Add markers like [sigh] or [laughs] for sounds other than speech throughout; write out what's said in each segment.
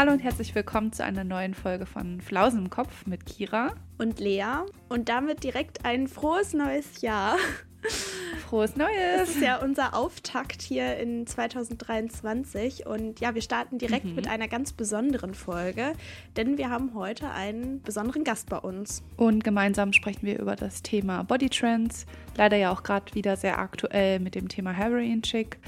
Hallo und herzlich willkommen zu einer neuen Folge von Flausen im Kopf mit Kira und Lea und damit direkt ein frohes neues Jahr. Frohes Neues! Das ist ja unser Auftakt hier in 2023 und ja, wir starten direkt mhm. mit einer ganz besonderen Folge, denn wir haben heute einen besonderen Gast bei uns. Und gemeinsam sprechen wir über das Thema Body Trends, leider ja auch gerade wieder sehr aktuell mit dem Thema Heroin Chick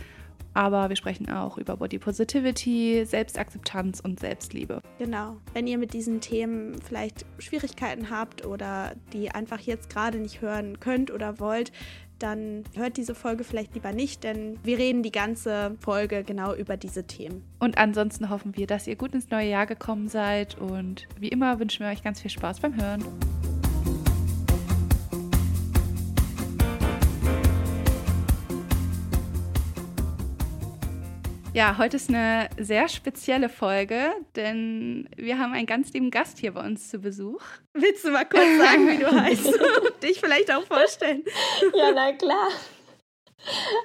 aber wir sprechen auch über Body Positivity, Selbstakzeptanz und Selbstliebe. Genau. Wenn ihr mit diesen Themen vielleicht Schwierigkeiten habt oder die einfach jetzt gerade nicht hören könnt oder wollt, dann hört diese Folge vielleicht lieber nicht, denn wir reden die ganze Folge genau über diese Themen. Und ansonsten hoffen wir, dass ihr gut ins neue Jahr gekommen seid und wie immer wünschen wir euch ganz viel Spaß beim Hören. Ja, heute ist eine sehr spezielle Folge, denn wir haben einen ganz lieben Gast hier bei uns zu Besuch. Willst du mal kurz [laughs] sagen, wie du heißt und dich vielleicht auch vorstellen? [laughs] Ja, na klar.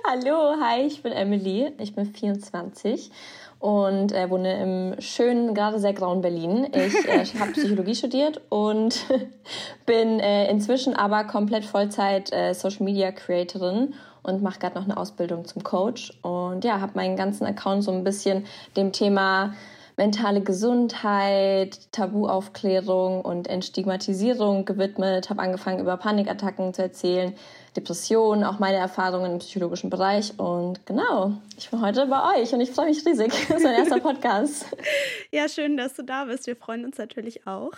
Hallo, hi, ich bin Emily, ich bin 24 und äh, wohne im schönen, gerade sehr grauen Berlin. Ich äh, [laughs] habe Psychologie studiert und bin äh, inzwischen aber komplett Vollzeit äh, Social Media Creatorin und mache gerade noch eine Ausbildung zum Coach. Und ja, habe meinen ganzen Account so ein bisschen dem Thema mentale Gesundheit, Tabuaufklärung und Entstigmatisierung gewidmet. Habe angefangen, über Panikattacken zu erzählen, Depressionen, auch meine Erfahrungen im psychologischen Bereich. Und genau, ich bin heute bei euch und ich freue mich riesig. [laughs] Das ist mein erster Podcast. [laughs] ja, schön, dass du da bist. Wir freuen uns natürlich auch.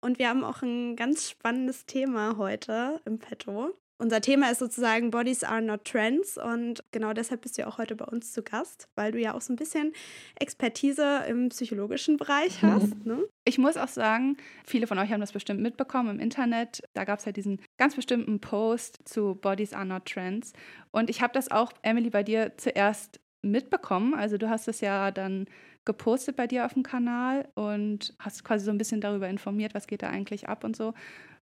Und wir haben auch ein ganz spannendes Thema heute im Petto. Unser Thema ist sozusagen Bodies are not trends und genau deshalb bist du ja auch heute bei uns zu Gast, weil du ja auch so ein bisschen Expertise im psychologischen Bereich hast. Ne? Ich muss auch sagen, viele von euch haben das bestimmt mitbekommen im Internet. Da gab es ja diesen ganz bestimmten Post zu Bodies are not trends. Und ich habe das auch, Emily, bei dir zuerst mitbekommen. Also du hast es ja dann gepostet bei dir auf dem Kanal und hast quasi so ein bisschen darüber informiert, was geht da eigentlich ab und so.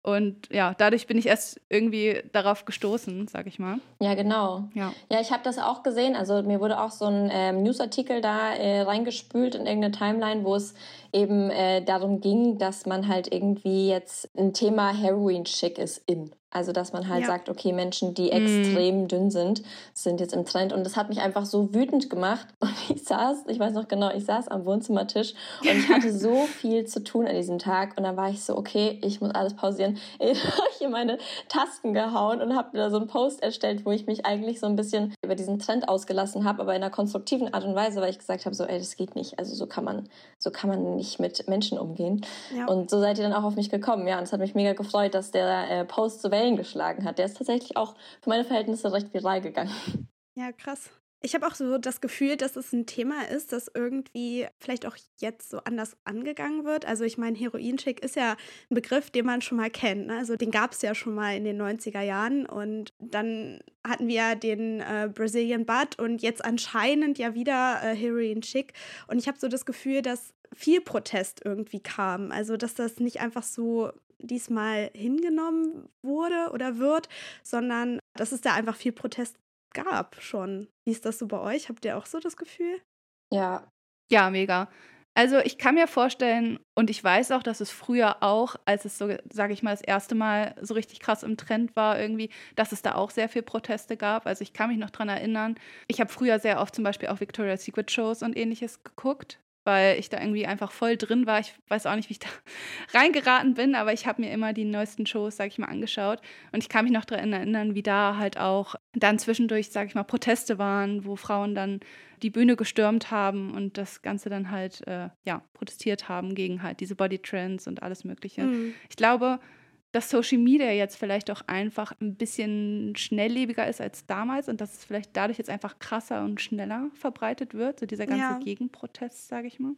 Und ja, dadurch bin ich erst irgendwie darauf gestoßen, sag ich mal. Ja, genau. Ja, ja ich habe das auch gesehen. Also mir wurde auch so ein ähm, Newsartikel da äh, reingespült in irgendeine Timeline, wo es eben äh, darum ging, dass man halt irgendwie jetzt ein Thema Heroin-Chic ist in. Also, dass man halt ja. sagt, okay, Menschen, die extrem mm. dünn sind, sind jetzt im Trend. Und das hat mich einfach so wütend gemacht. [laughs] Und ich saß, ich weiß noch genau, ich saß am Wohnzimmertisch und ich hatte so [laughs] viel zu tun an diesem Tag. Und dann war ich so, okay, ich muss alles pausieren. [laughs] Ich habe hier meine Tasten gehauen und habe da so einen Post erstellt, wo ich mich eigentlich so ein bisschen über diesen Trend ausgelassen habe, aber in einer konstruktiven Art und Weise, weil ich gesagt habe, so, ey, das geht nicht. Also so kann man, so kann man nicht mit Menschen umgehen. Ja. Und so seid ihr dann auch auf mich gekommen. Ja, und es hat mich mega gefreut, dass der äh, Post so Wellen geschlagen hat. Der ist tatsächlich auch für meine Verhältnisse recht viral gegangen. Ja, krass. Ich habe auch so das Gefühl, dass es ein Thema ist, das irgendwie vielleicht auch jetzt so anders angegangen wird. Also ich meine, Heroin-Chick ist ja ein Begriff, den man schon mal kennt. Ne? Also den gab es ja schon mal in den 90er Jahren und dann hatten wir den äh, Brazilian Butt und jetzt anscheinend ja wieder äh, Heroin-Chick. Und ich habe so das Gefühl, dass viel Protest irgendwie kam. Also dass das nicht einfach so diesmal hingenommen wurde oder wird, sondern dass es da einfach viel Protest gab schon. Wie ist das so bei euch? Habt ihr auch so das Gefühl? Ja. Ja, mega. Also ich kann mir vorstellen und ich weiß auch, dass es früher auch, als es so, sage ich mal, das erste Mal so richtig krass im Trend war irgendwie, dass es da auch sehr viel Proteste gab. Also ich kann mich noch daran erinnern. Ich habe früher sehr oft zum Beispiel auch Victoria's Secret Shows und ähnliches geguckt weil ich da irgendwie einfach voll drin war. Ich weiß auch nicht, wie ich da [laughs] reingeraten bin, aber ich habe mir immer die neuesten Shows, sag ich mal, angeschaut. Und ich kann mich noch daran erinnern, wie da halt auch dann zwischendurch, sag ich mal, Proteste waren, wo Frauen dann die Bühne gestürmt haben und das Ganze dann halt, äh, ja, protestiert haben gegen halt diese Bodytrends und alles Mögliche. Mhm. Ich glaube, dass Social Media jetzt vielleicht auch einfach ein bisschen schnelllebiger ist als damals und dass es vielleicht dadurch jetzt einfach krasser und schneller verbreitet wird, so dieser ganze ja. Gegenprotest, sage ich mal.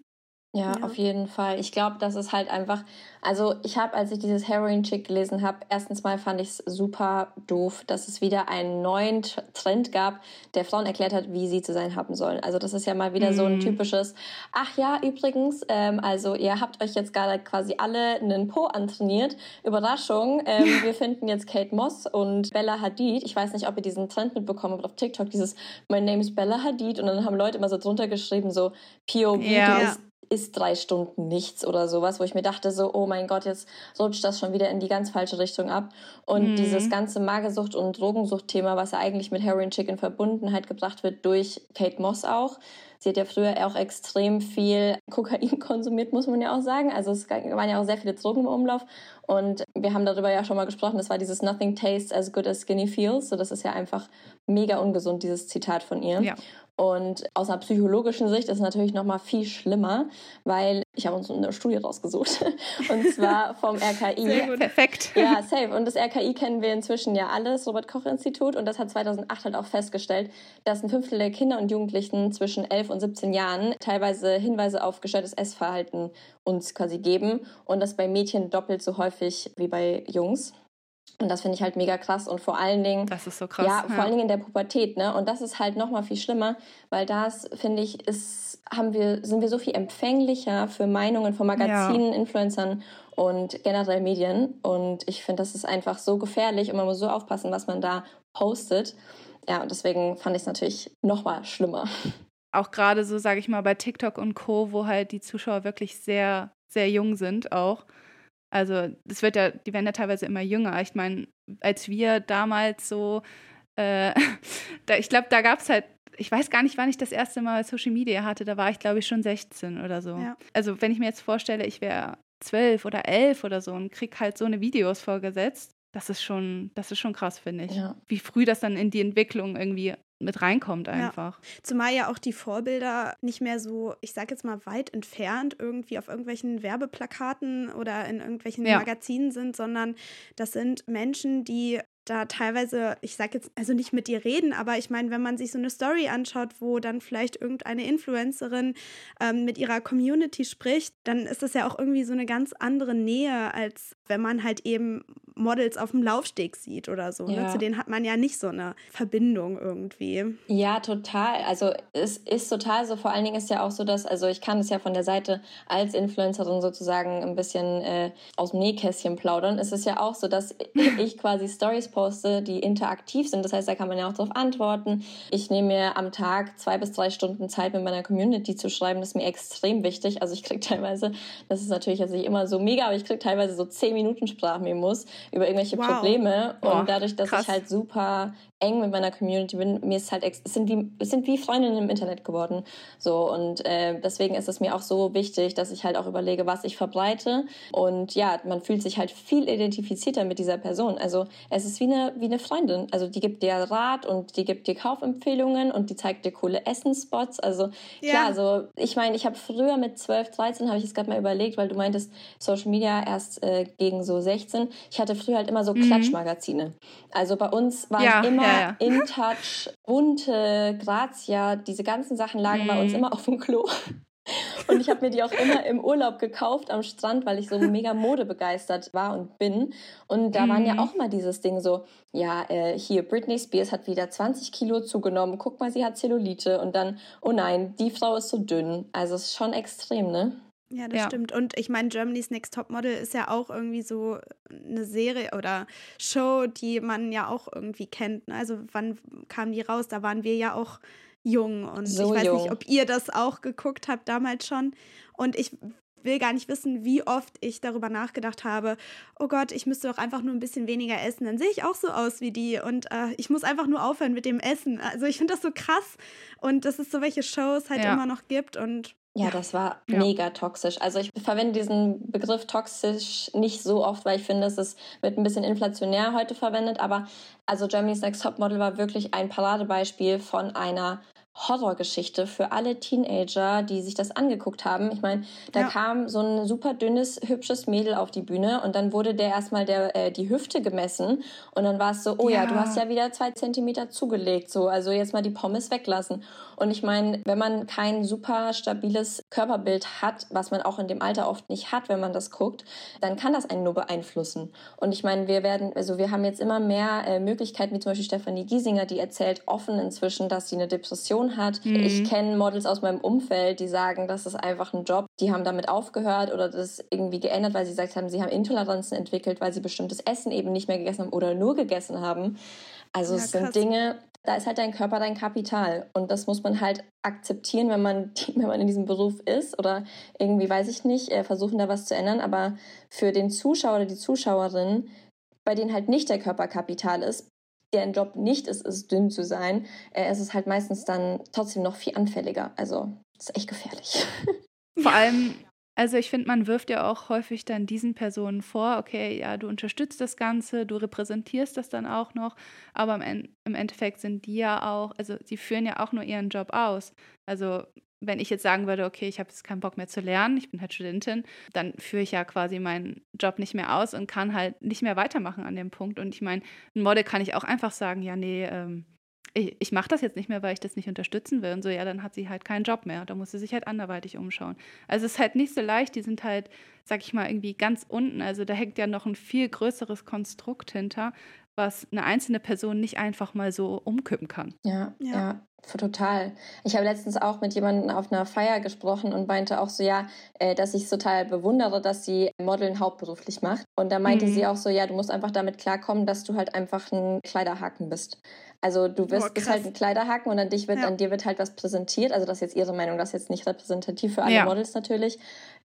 Ja, ja, auf jeden Fall. Ich glaube, das ist halt einfach, also ich habe, als ich dieses Heroin-Chick gelesen habe, erstens mal fand ich es super doof, dass es wieder einen neuen Trend gab, der Frauen erklärt hat, wie sie zu sein haben sollen. Also das ist ja mal wieder mhm. so ein mhm. typisches, ach ja, übrigens, ähm, also ihr habt euch jetzt gerade quasi alle einen Po antrainiert. Überraschung, ähm, wir finden jetzt Kate Moss und Bella Hadid. Ich weiß nicht, ob ihr diesen Trend mitbekommen habt auf TikTok, dieses My name is Bella Hadid und dann haben Leute immer so drunter geschrieben, so POV, ja. du bist ist drei Stunden nichts oder sowas, wo ich mir dachte so, oh mein Gott, jetzt rutscht das schon wieder in die ganz falsche Richtung ab. Und mhm. dieses ganze Magersucht- und Drogensucht-Thema, was ja eigentlich mit Heroin Chick in Verbundenheit gebracht wird durch Kate Moss auch. Sie hat ja früher auch extrem viel Kokain [laughs] konsumiert, muss man ja auch sagen. Also es waren ja auch sehr viele Drogen im Umlauf. Und wir haben darüber ja schon mal gesprochen. Das war dieses Nothing tastes as good as skinny feels. So, das ist ja einfach mega ungesund, dieses Zitat von ihr. Ja. Und aus einer psychologischen Sicht ist es natürlich noch mal viel schlimmer, weil ich habe uns eine Studie rausgesucht [laughs] und zwar vom RKI. Sehr gut. Perfekt. Ja, safe. Und das RKI kennen wir inzwischen ja alles, Robert Koch Institut, und das hat 2008 halt auch festgestellt, dass ein Fünftel der Kinder und Jugendlichen zwischen 11 und 17 Jahren teilweise Hinweise auf gestörtes Essverhalten uns quasi geben und das bei Mädchen doppelt so häufig wie bei Jungs. Und das finde ich halt mega krass und vor allen Dingen. Das ist so krass. Ja, vor ja. allen Dingen in der Pubertät, ne? Und das ist halt nochmal viel schlimmer, weil das, finde ich, ist, haben wir, sind wir so viel empfänglicher für Meinungen von Magazinen, ja. Influencern und generell Medien. Und ich finde, das ist einfach so gefährlich und man muss so aufpassen, was man da postet. Ja, und deswegen fand ich es natürlich nochmal schlimmer. Auch gerade so, sage ich mal, bei TikTok und Co., wo halt die Zuschauer wirklich sehr, sehr jung sind auch also das wird ja, die werden ja teilweise immer jünger. Ich meine, als wir damals so, äh, [laughs] da, ich glaube, da gab es halt, ich weiß gar nicht, wann ich das erste Mal Social Media hatte, da war ich, glaube ich, schon 16 oder so. Ja. Also wenn ich mir jetzt vorstelle, ich wäre zwölf oder elf oder so und krieg halt so eine Videos vorgesetzt, das ist schon, das ist schon krass, finde ich. Ja. Wie früh das dann in die Entwicklung irgendwie mit reinkommt einfach. Ja. Zumal ja auch die Vorbilder nicht mehr so, ich sag jetzt mal, weit entfernt irgendwie auf irgendwelchen Werbeplakaten oder in irgendwelchen ja. Magazinen sind, sondern das sind Menschen, die da teilweise, ich sag jetzt, also nicht mit dir reden, aber ich meine, wenn man sich so eine Story anschaut, wo dann vielleicht irgendeine Influencerin ähm, mit ihrer Community spricht, dann ist das ja auch irgendwie so eine ganz andere Nähe, als wenn man halt eben Models auf dem Laufsteg sieht oder so. Ja. Ne? Zu denen hat man ja nicht so eine Verbindung irgendwie. Ja, total. Also es ist total so. Vor allen Dingen ist ja auch so, dass, also ich kann es ja von der Seite als Influencerin sozusagen ein bisschen äh, aus dem Nähkästchen plaudern. Es ist ja auch so, dass [laughs] ich quasi Stories poste, die interaktiv sind. Das heißt, da kann man ja auch darauf antworten. Ich nehme mir am Tag zwei bis drei Stunden Zeit, mit meiner Community zu schreiben. Das ist mir extrem wichtig. Also ich kriege teilweise, das ist natürlich jetzt nicht immer so mega, aber ich kriege teilweise so zehn Minuten Sprachmemos über irgendwelche wow. Probleme. Und dadurch, dass krass. ich halt super eng mit meiner Community bin, mir ist halt, es sind wie, es sind wie Freundinnen im Internet geworden. So, und äh, deswegen ist es mir auch so wichtig, dass ich halt auch überlege, was ich verbreite. Und ja, man fühlt sich halt viel identifizierter mit dieser Person. Also es ist wie eine, wie eine Freundin. Also die gibt dir Rat und die gibt dir Kaufempfehlungen und die zeigt dir coole Essensspots. Also ja. klar, also ich meine, ich habe früher mit 12, 13, habe ich es gerade mal überlegt, weil du meintest, Social Media erst äh, gegen so 16. Ich hatte früher halt immer so mhm. Klatschmagazine. Also bei uns waren ja, immer ja, ja. InTouch, Bunte, Grazia, diese ganzen Sachen lagen mhm. bei uns mhm. immer auf dem Klo. Und ich habe mir die auch immer im Urlaub gekauft am Strand, weil ich so mega modebegeistert war und bin. Und da mhm. waren ja mhm. auch mal dieses Ding so, ja, äh, hier, Britney Spears hat wieder 20 Kilo zugenommen, guck mal, sie hat Zellulite. Und dann, oh nein, die Frau ist so dünn. Also es ist schon extrem, ne? Ja, das ja. stimmt. Und ich meine, Germany's Next Top Model ist ja auch irgendwie so eine Serie oder Show, die man ja auch irgendwie kennt. Ne? Also wann kam die raus? Da waren wir ja auch jung. Und so ich weiß jung. nicht, ob ihr das auch geguckt habt damals schon. Und ich will gar nicht wissen, wie oft ich darüber nachgedacht habe, oh Gott, ich müsste doch einfach nur ein bisschen weniger essen, dann sehe ich auch so aus wie die und äh, ich muss einfach nur aufhören mit dem Essen. Also ich finde das so krass und dass es so welche Shows halt ja. immer noch gibt und ja, das war ja. mega toxisch. Also ich verwende diesen Begriff toxisch nicht so oft, weil ich finde, es ist, wird ein bisschen inflationär heute verwendet. Aber also Germany's Next Topmodel war wirklich ein Paradebeispiel von einer Horrorgeschichte für alle Teenager, die sich das angeguckt haben. Ich meine, da ja. kam so ein super dünnes, hübsches Mädel auf die Bühne und dann wurde der erstmal der, äh, die Hüfte gemessen und dann war es so, oh ja. ja. du hast ja wieder zwei Zentimeter zugelegt, so, also jetzt mal die Pommes weglassen. Und ich meine, wenn man kein super stabiles Körperbild hat, was man auch in dem Alter oft nicht hat, wenn man das guckt, dann kann das einen nur beeinflussen. Und ich meine, wir werden, also wir haben jetzt immer mehr äh, Möglichkeiten, wie zum Beispiel Stefanie Giesinger, die erzählt offen inzwischen, dass sie eine Depression hat. Mhm. Ich kenne Models aus meinem Umfeld, die sagen, das ist einfach ein Job. Die haben damit aufgehört oder das irgendwie geändert, weil sie gesagt haben, sie haben Intoleranzen entwickelt, weil sie bestimmtes Essen eben nicht mehr gegessen haben oder nur gegessen haben. Also ja, es sind Dinge, da ist halt dein Körper dein Kapital. Und das muss man halt akzeptieren, wenn man, [laughs] wenn man in diesem Beruf ist oder irgendwie, weiß ich nicht, äh, versuchen da was zu ändern. Aber für den Zuschauer oder die Zuschauerin, bei denen halt nicht der Körper Kapital ist, deren Job nicht ist, ist dünn zu sein, äh, ist es halt meistens dann trotzdem noch viel anfälliger. Also, das ist echt gefährlich. [laughs] Vor allem, also ich finde, man wirft ja auch häufig dann diesen Personen vor, okay, ja, du unterstützt das Ganze, du repräsentierst das dann auch noch, aber im, im Endeffekt sind die ja auch, also sie führen ja auch nur ihren Job aus. Also wenn ich jetzt sagen würde, okay, ich habe jetzt keinen Bock mehr zu lernen, ich bin halt Studentin, dann führe ich ja quasi meinen Job nicht mehr aus und kann halt nicht mehr weitermachen an dem Punkt. Und ich meine, ein Model kann ich auch einfach sagen, ja, nee, ähm, ich, ich mache das jetzt nicht mehr, weil ich das nicht unterstützen will. Und so, ja, dann hat sie halt keinen Job mehr. Da muss sie sich halt anderweitig umschauen. Also es ist halt nicht so leicht, die sind halt, sag ich mal, irgendwie ganz unten. Also da hängt ja noch ein viel größeres Konstrukt hinter, was eine einzelne Person nicht einfach mal so umkippen kann. Ja, ja, ja. Total. Ich habe letztens auch mit jemandem auf einer Feier gesprochen und meinte auch so, ja, äh, dass ich total bewundere, dass sie Modeln hauptberuflich macht. Und da meinte mhm. sie auch so, ja, du musst einfach damit klarkommen, dass du halt einfach ein Kleiderhaken bist. Also du wirst, oh, bist halt ein Kleiderhaken und an, dich wird, ja. an dir wird halt was präsentiert. Also das ist jetzt ihre Meinung, das ist jetzt nicht repräsentativ für alle ja. Models natürlich.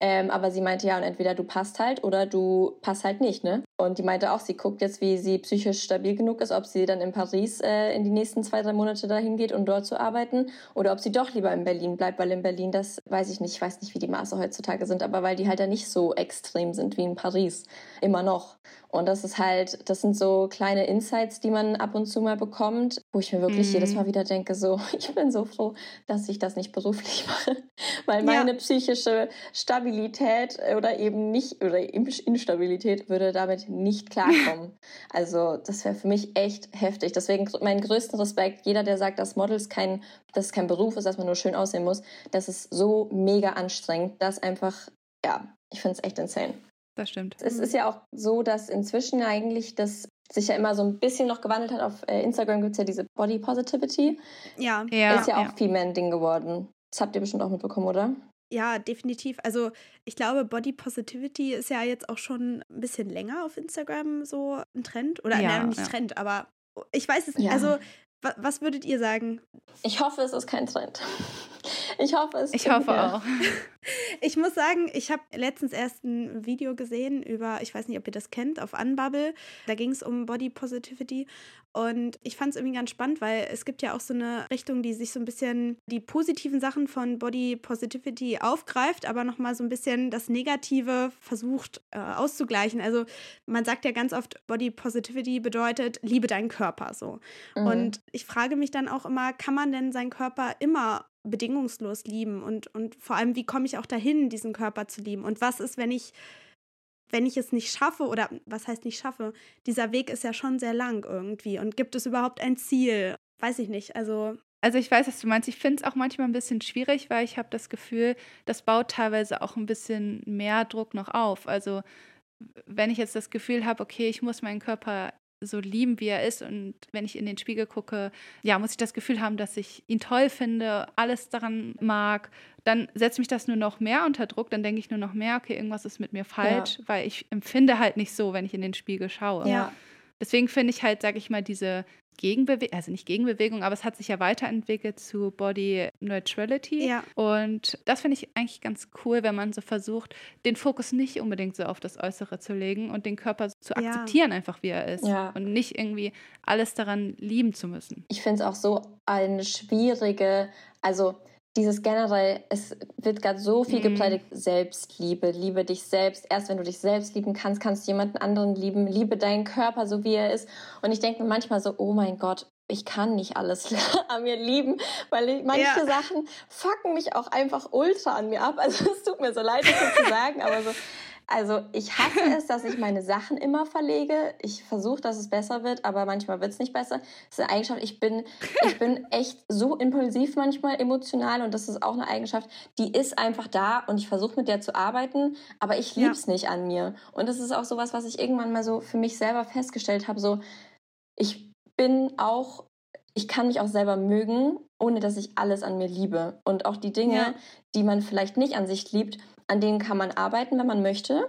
Ähm, aber sie meinte ja, und entweder du passt halt oder du passt halt nicht, ne? Und die meinte auch, sie guckt jetzt, wie sie psychisch stabil genug ist, ob sie dann in Paris äh, in die nächsten zwei, drei Monate dahin geht, um dort zu arbeiten, oder ob sie doch lieber in Berlin bleibt, weil in Berlin, das weiß ich nicht, ich weiß nicht, wie die Maße heutzutage sind, aber weil die halt da nicht so extrem sind wie in Paris. Immer noch. Und das ist halt, das sind so kleine Insights, die man ab und zu mal bekommt, wo ich mir wirklich mhm. jedes Mal wieder denke, so, [laughs] ich bin so froh, dass ich das nicht beruflich mache, [laughs] weil meine ja. psychische Stabilität oder eben nicht, oder Instabilität würde damit nicht klarkommen. [laughs] also das wäre für mich echt heftig. Deswegen meinen größten Respekt, jeder, der sagt, dass Models kein, dass es kein Beruf ist, dass man nur schön aussehen muss, das ist so mega anstrengend, dass einfach, ja, ich finde es echt insane das stimmt. Es ist ja auch so, dass inzwischen eigentlich das sich ja immer so ein bisschen noch gewandelt hat. Auf äh, Instagram gibt es ja diese Body Positivity. Ja. ja ist ja, ja. auch viel mehr ein Ding geworden. Das habt ihr bestimmt auch mitbekommen, oder? Ja, definitiv. Also ich glaube, Body Positivity ist ja jetzt auch schon ein bisschen länger auf Instagram so ein Trend. Oder ja, nein, nicht ja. Trend, aber ich weiß es nicht. Also was würdet ihr sagen? Ich hoffe, es ist kein Trend. [laughs] Ich hoffe es. Ich hoffe auch. [laughs] Ich muss sagen, ich habe letztens erst ein Video gesehen über, ich weiß nicht, ob ihr das kennt, auf Unbubble. Da ging es um Body Positivity. Und ich fand es irgendwie ganz spannend, weil es gibt ja auch so eine Richtung, die sich so ein bisschen die positiven Sachen von Body Positivity aufgreift, aber nochmal so ein bisschen das Negative versucht äh, auszugleichen. Also man sagt ja ganz oft, Body Positivity bedeutet, liebe deinen Körper so. Mhm. Und ich frage mich dann auch immer, kann man denn seinen Körper immer bedingungslos lieben und, und vor allem, wie komme ich auch dahin, diesen Körper zu lieben? Und was ist, wenn ich, wenn ich es nicht schaffe oder was heißt nicht schaffe? Dieser Weg ist ja schon sehr lang irgendwie. Und gibt es überhaupt ein Ziel? Weiß ich nicht. Also. Also ich weiß, was du meinst. Ich finde es auch manchmal ein bisschen schwierig, weil ich habe das Gefühl, das baut teilweise auch ein bisschen mehr Druck noch auf. Also wenn ich jetzt das Gefühl habe, okay, ich muss meinen Körper so lieben, wie er ist. Und wenn ich in den Spiegel gucke, ja, muss ich das Gefühl haben, dass ich ihn toll finde, alles daran mag. Dann setzt mich das nur noch mehr unter Druck. Dann denke ich nur noch mehr, okay, irgendwas ist mit mir falsch, ja. weil ich empfinde halt nicht so, wenn ich in den Spiegel schaue. Ja. Deswegen finde ich halt, sag ich mal, diese Gegenbewegung, also nicht Gegenbewegung, aber es hat sich ja weiterentwickelt zu Body Neutrality. Ja. Und das finde ich eigentlich ganz cool, wenn man so versucht, den Fokus nicht unbedingt so auf das Äußere zu legen und den Körper zu akzeptieren, ja. einfach wie er ist. Ja. Und nicht irgendwie alles daran lieben zu müssen. Ich finde es auch so eine schwierige, also dieses generell, es wird gerade so viel mhm. gepredigt, Selbstliebe, liebe dich selbst. Erst wenn du dich selbst lieben kannst, kannst du jemanden anderen lieben. Liebe deinen Körper, so wie er ist. Und ich denke mir manchmal so, oh mein Gott, ich kann nicht alles [laughs] an mir lieben, weil ich, manche ja. Sachen fucken mich auch einfach ultra an mir ab. Also es tut mir so leid, das zu sagen, aber so, [laughs] also ich hasse [laughs] es, dass ich meine Sachen immer verlege. Ich versuche, dass es besser wird, aber manchmal wird es nicht besser. Das ist eine Eigenschaft. Ich bin, ich bin [laughs] echt so impulsiv manchmal emotional und das ist auch eine Eigenschaft, die ist einfach da und ich versuche mit der zu arbeiten, aber ich liebe es ja. nicht an mir. Und das ist auch sowas, was ich irgendwann mal so für mich selber festgestellt habe. So, ich bin auch ich kann mich auch selber mögen, ohne dass ich alles an mir liebe. Und auch die Dinge, ja. die man vielleicht nicht an sich liebt, an denen kann man arbeiten, wenn man möchte.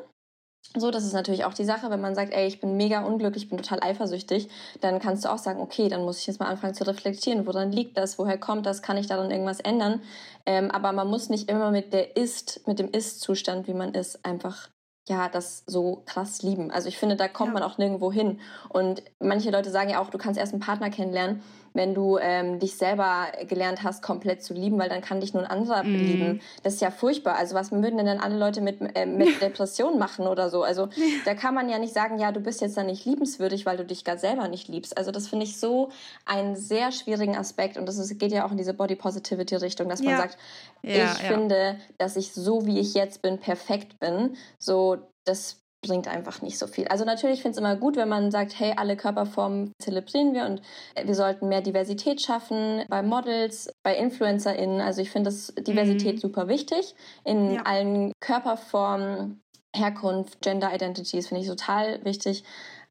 So, das ist natürlich auch die Sache, wenn man sagt, ey, ich bin mega unglücklich, ich bin total eifersüchtig, dann kannst du auch sagen, okay, dann muss ich jetzt mal anfangen zu reflektieren, woran liegt das, woher kommt das, kann ich daran irgendwas ändern? Ähm, aber man muss nicht immer mit der Ist, mit dem Ist-Zustand, wie man ist, einfach ja, das so krass lieben. Also ich finde, da kommt ja. man auch nirgendwo hin. Und manche Leute sagen ja auch, du kannst erst einen Partner kennenlernen, wenn du ähm, dich selber gelernt hast, komplett zu lieben, weil dann kann dich nur ein anderer mm. lieben. Das ist ja furchtbar. Also was würden denn dann alle Leute mit, äh, mit Depressionen machen oder so? Also da kann man ja nicht sagen, ja, du bist jetzt dann nicht liebenswürdig, weil du dich gar selber nicht liebst. Also das finde ich so einen sehr schwierigen Aspekt und das ist, geht ja auch in diese Body Positivity Richtung, dass man ja. sagt, ja, ich finde, dass ich so wie ich jetzt bin perfekt bin. So das bringt einfach nicht so viel. Also natürlich finde ich es immer gut, wenn man sagt, hey, alle Körperformen zelebrieren wir und wir sollten mehr Diversität schaffen bei Models, bei InfluencerInnen. Also ich finde das Diversität mhm. super wichtig in ja. allen Körperformen, Herkunft, Gender Identities finde ich total wichtig.